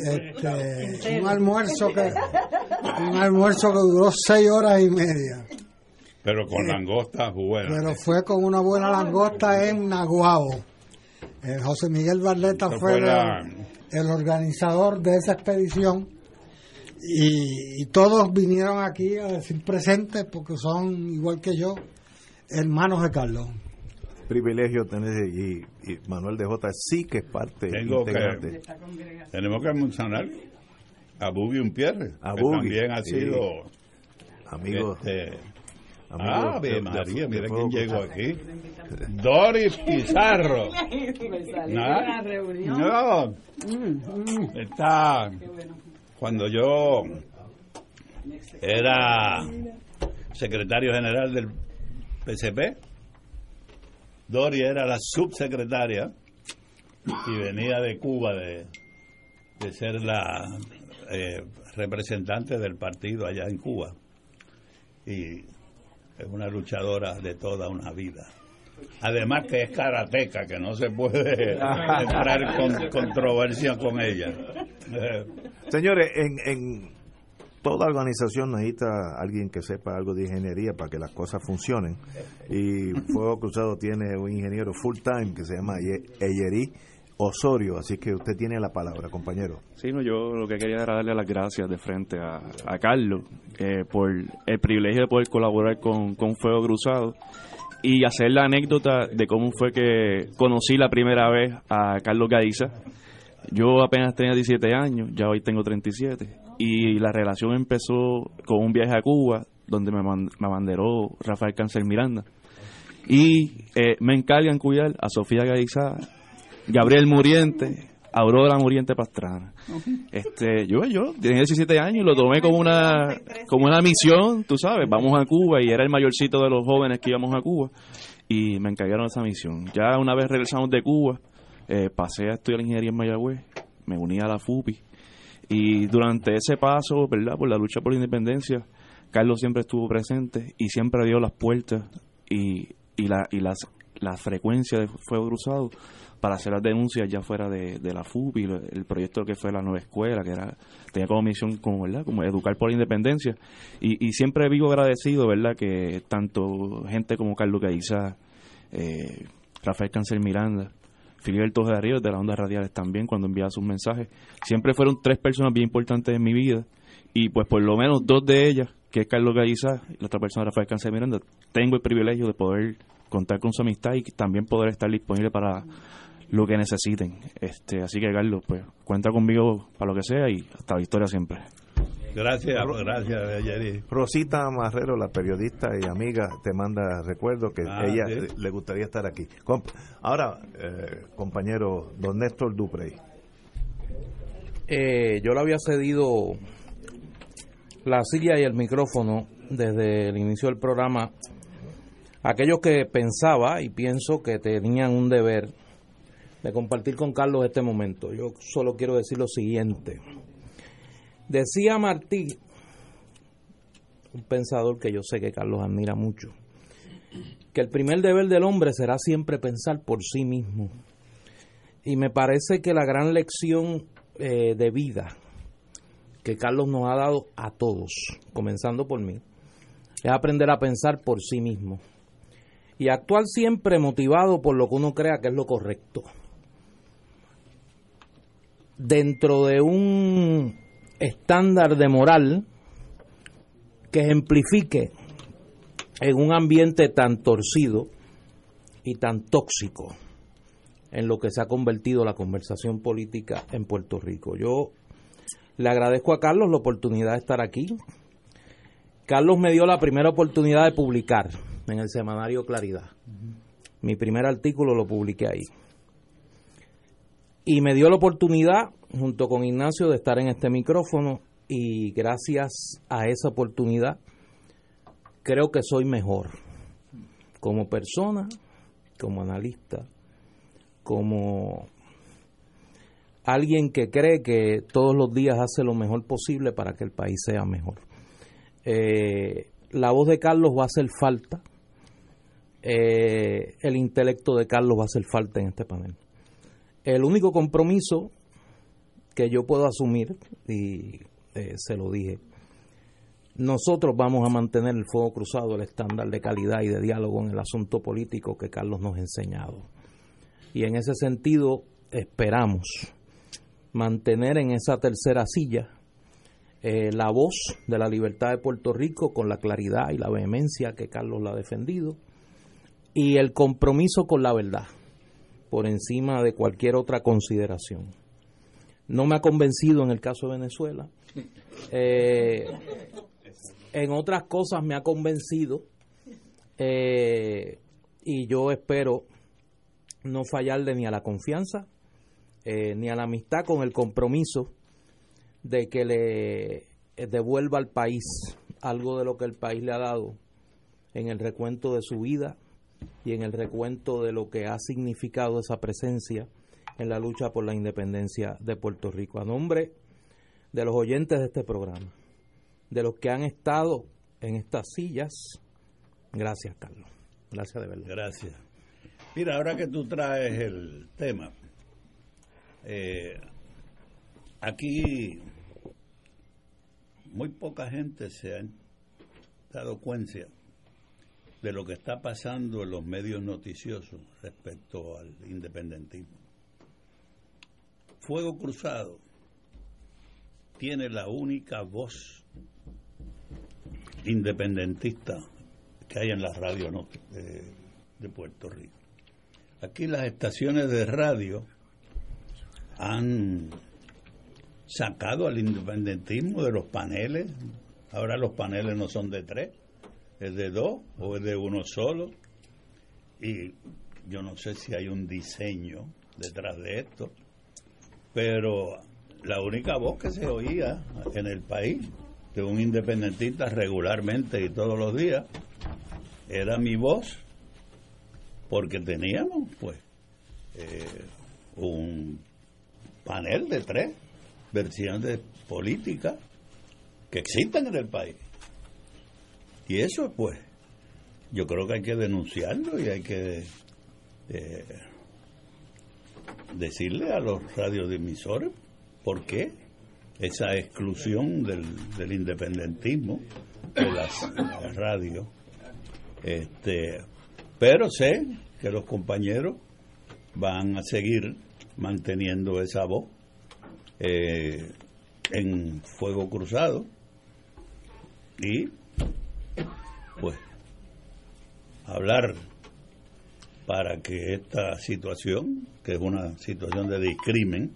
Este, un almuerzo que un almuerzo que duró seis horas y media, Pero con langosta buena. pero fue con una buena langosta en Naguabo. Eh, José Miguel Barleta fue fue el, la- el organizador de esa expedición y, y todos vinieron aquí a decir presentes porque son igual que yo hermanos de Carlos. Privilegio tener y, y Manuel de J sí que es parte Tengo que- integrante. Tenemos que mencionar a Bubi Pierre, A que también ha sí. sido Amigo. este, Amigo Ave de- de- María, mira quién llegó aquí. Doris Pizarro. ¿Ah? No, está. Cuando yo era secretario general del PCP, Dori era la subsecretaria y venía de Cuba de, de ser la eh, representante del partido allá en Cuba. Y es una luchadora de toda una vida. Además que es karateca, que no se puede entrar con controversia con ella. Señores, en, en toda organización necesita alguien que sepa algo de ingeniería para que las cosas funcionen. Y Fuego Cruzado tiene un ingeniero full time que se llama Ye- Eyeri Osorio, así que usted tiene la palabra, compañero. Sí, no, yo lo que quería era darle las gracias de frente a, Carlos eh, por el privilegio de poder colaborar con, con Fuego Cruzado y hacer la anécdota de cómo fue que conocí la primera vez a Carlos Gaiza. Yo apenas tenía 17 años, ya hoy tengo 37, y la relación empezó con un viaje a Cuba, donde me, abanderó Rafael Cáncer Miranda. Y eh, me encargan cuidar a Sofía Gaiza, Gabriel Muriente, Aurora Muriente Pastrana. Este, yo, yo tenía 17 años y lo tomé como una, como una misión, tú sabes, vamos a Cuba y era el mayorcito de los jóvenes que íbamos a Cuba y me encargaron esa misión. Ya una vez regresamos de Cuba, eh, pasé a estudiar ingeniería en Mayagüez, me uní a la FUPI y durante ese paso, ¿verdad? Por la lucha por la independencia, Carlos siempre estuvo presente y siempre dio las puertas y, y, la, y las, la frecuencia de fuego cruzado para hacer las denuncias ya fuera de, de la FUPI, lo- el proyecto que fue la nueva escuela, que era tenía como misión como, ¿verdad? como educar por la independencia. Y, y siempre vivo agradecido, ¿verdad? Que tanto gente como Carlos Gaiza, eh, Rafael Cáncer Miranda, Filiberto de Ríos de las ondas radiales también cuando enviaba sus mensajes. Siempre fueron tres personas bien importantes en mi vida y pues por lo menos dos de ellas, que es Carlos Gallizá y la otra persona Rafael Cáncer Miranda, tengo el privilegio de poder contar con su amistad y también poder estar disponible para lo que necesiten. Este, así que Carlos, pues cuenta conmigo para lo que sea y hasta la historia siempre. Gracias, gracias, Jerry. Rosita Marrero, la periodista y amiga, te manda recuerdo que Ah, ella sí. le gustaría estar aquí. Ahora, eh, compañero don Néstor Duprey. Eh, yo le había cedido la silla y el micrófono desde el inicio del programa a aquellos que pensaba y pienso que tenían un deber de compartir con Carlos este momento. Yo solo quiero decir lo siguiente. Decía Martí, un pensador que yo sé que Carlos admira mucho, que el primer deber del hombre será siempre pensar por sí mismo. Y me parece que la gran lección eh, de vida que Carlos nos ha dado a todos, comenzando por mí, es aprender a pensar por sí mismo y actuar siempre motivado por lo que uno crea que es lo correcto. Dentro de un estándar de moral que ejemplifique en un ambiente tan torcido y tan tóxico en lo que se ha convertido la conversación política en Puerto Rico. Yo le agradezco a Carlos la oportunidad de estar aquí. Carlos me dio la primera oportunidad de publicar en el semanario Claridad. Mi primer artículo lo publiqué ahí. Y me dio la oportunidad, junto con Ignacio, de estar en este micrófono y gracias a esa oportunidad creo que soy mejor como persona, como analista, como alguien que cree que todos los días hace lo mejor posible para que el país sea mejor. Eh, la voz de Carlos va a hacer falta, eh, el intelecto de Carlos va a hacer falta en este panel. El único compromiso que yo puedo asumir, y eh, se lo dije, nosotros vamos a mantener el fuego cruzado, el estándar de calidad y de diálogo en el asunto político que Carlos nos ha enseñado. Y en ese sentido esperamos mantener en esa tercera silla eh, la voz de la libertad de Puerto Rico con la claridad y la vehemencia que Carlos la ha defendido y el compromiso con la verdad por encima de cualquier otra consideración. No me ha convencido en el caso de Venezuela. Eh, en otras cosas me ha convencido eh, y yo espero no fallarle ni a la confianza eh, ni a la amistad con el compromiso de que le eh, devuelva al país algo de lo que el país le ha dado en el recuento de su vida y en el recuento de lo que ha significado esa presencia en la lucha por la independencia de Puerto Rico. A nombre de los oyentes de este programa, de los que han estado en estas sillas, gracias Carlos, gracias de verdad. Gracias. Mira, ahora que tú traes el tema, eh, aquí muy poca gente se ha dado cuenta de lo que está pasando en los medios noticiosos respecto al independentismo. Fuego Cruzado tiene la única voz independentista que hay en la radio ¿no? de, de Puerto Rico. Aquí las estaciones de radio han sacado al independentismo de los paneles. Ahora los paneles no son de tres, es de dos o es de uno solo. Y yo no sé si hay un diseño detrás de esto, pero la única voz que se oía en el país de un independentista regularmente y todos los días era mi voz, porque teníamos pues eh, un panel de tres versiones políticas que existen en el país. Y eso pues yo creo que hay que denunciarlo y hay que eh, decirle a los radiodimisores por qué esa exclusión del, del independentismo de las, las radios. Este, Pero sé que los compañeros van a seguir manteniendo esa voz eh, en fuego cruzado y pues hablar para que esta situación, que es una situación de discrimen,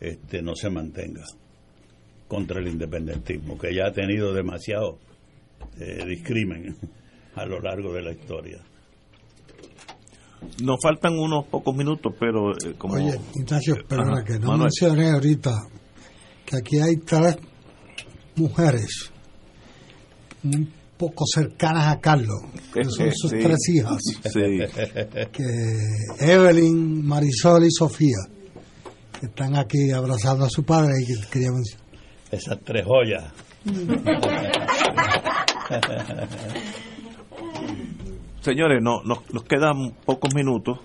este, no se mantenga contra el independentismo, que ya ha tenido demasiado eh, discrimen a lo largo de la historia. Nos faltan unos pocos minutos, pero eh, como... Oye, Ignacio, perdona Ajá, que no Manuel. mencioné ahorita que aquí hay tres mujeres un poco cercanas a Carlos, que son sus Sí. tres hijas, Sí. que Evelyn, Marisol y Sofía, que están aquí abrazando a su padre y que quería mencionar. Esas tres joyas. Señores, no, nos, nos quedan pocos minutos.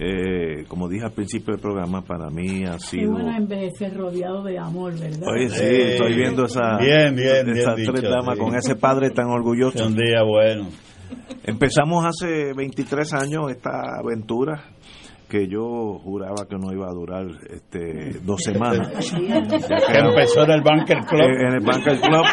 Eh, como dije al principio del programa, para mí ha Qué sido... bueno envejecer rodeado de amor, ¿verdad? Oye, sí, estoy viendo esa, Bien, bien, bien esas dicho, tres damas sí. con ese padre tan orgulloso. Un día bueno. Empezamos hace 23 años esta aventura que yo juraba que no iba a durar este, dos semanas. Que empezó en el Banker Club. Eh, En el Banker Club.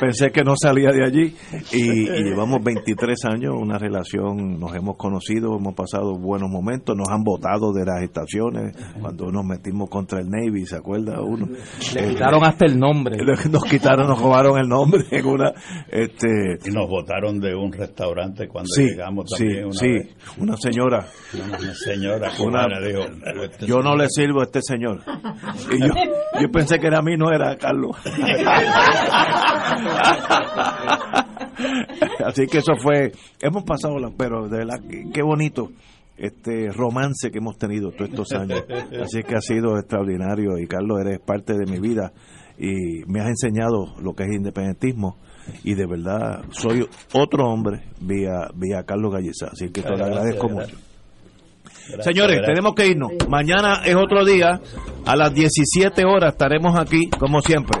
Pensé que no salía de allí. Y, y llevamos 23 años, una relación, nos hemos conocido, hemos pasado buenos momentos, nos han votado de las estaciones cuando nos metimos contra el Navy, ¿se acuerda uno? Le quitaron hasta el nombre. Nos quitaron, nos robaron el nombre en una. Este, Y nos votaron de un restaurante cuando Sí, llegamos sí, también. una sí, vez. una señora. Una señora Una- cubana dijo, este yo no le sirvo a este señor. Y yo, yo pensé que era a mí, no era a Carlos. Así que eso fue, hemos pasado, la- pero de verdad, qué, bonito este romance que hemos tenido todos estos años. Así que ha sido extraordinario y Carlos, eres parte de mi vida y me has enseñado lo que es independentismo y de verdad soy otro hombre vía, vía Carlos Galleza. Así que te lo agradezco gracias. mucho. Gracias, Señores, gracias. tenemos que irnos. Mañana es otro día. A las 17 horas estaremos aquí, como siempre.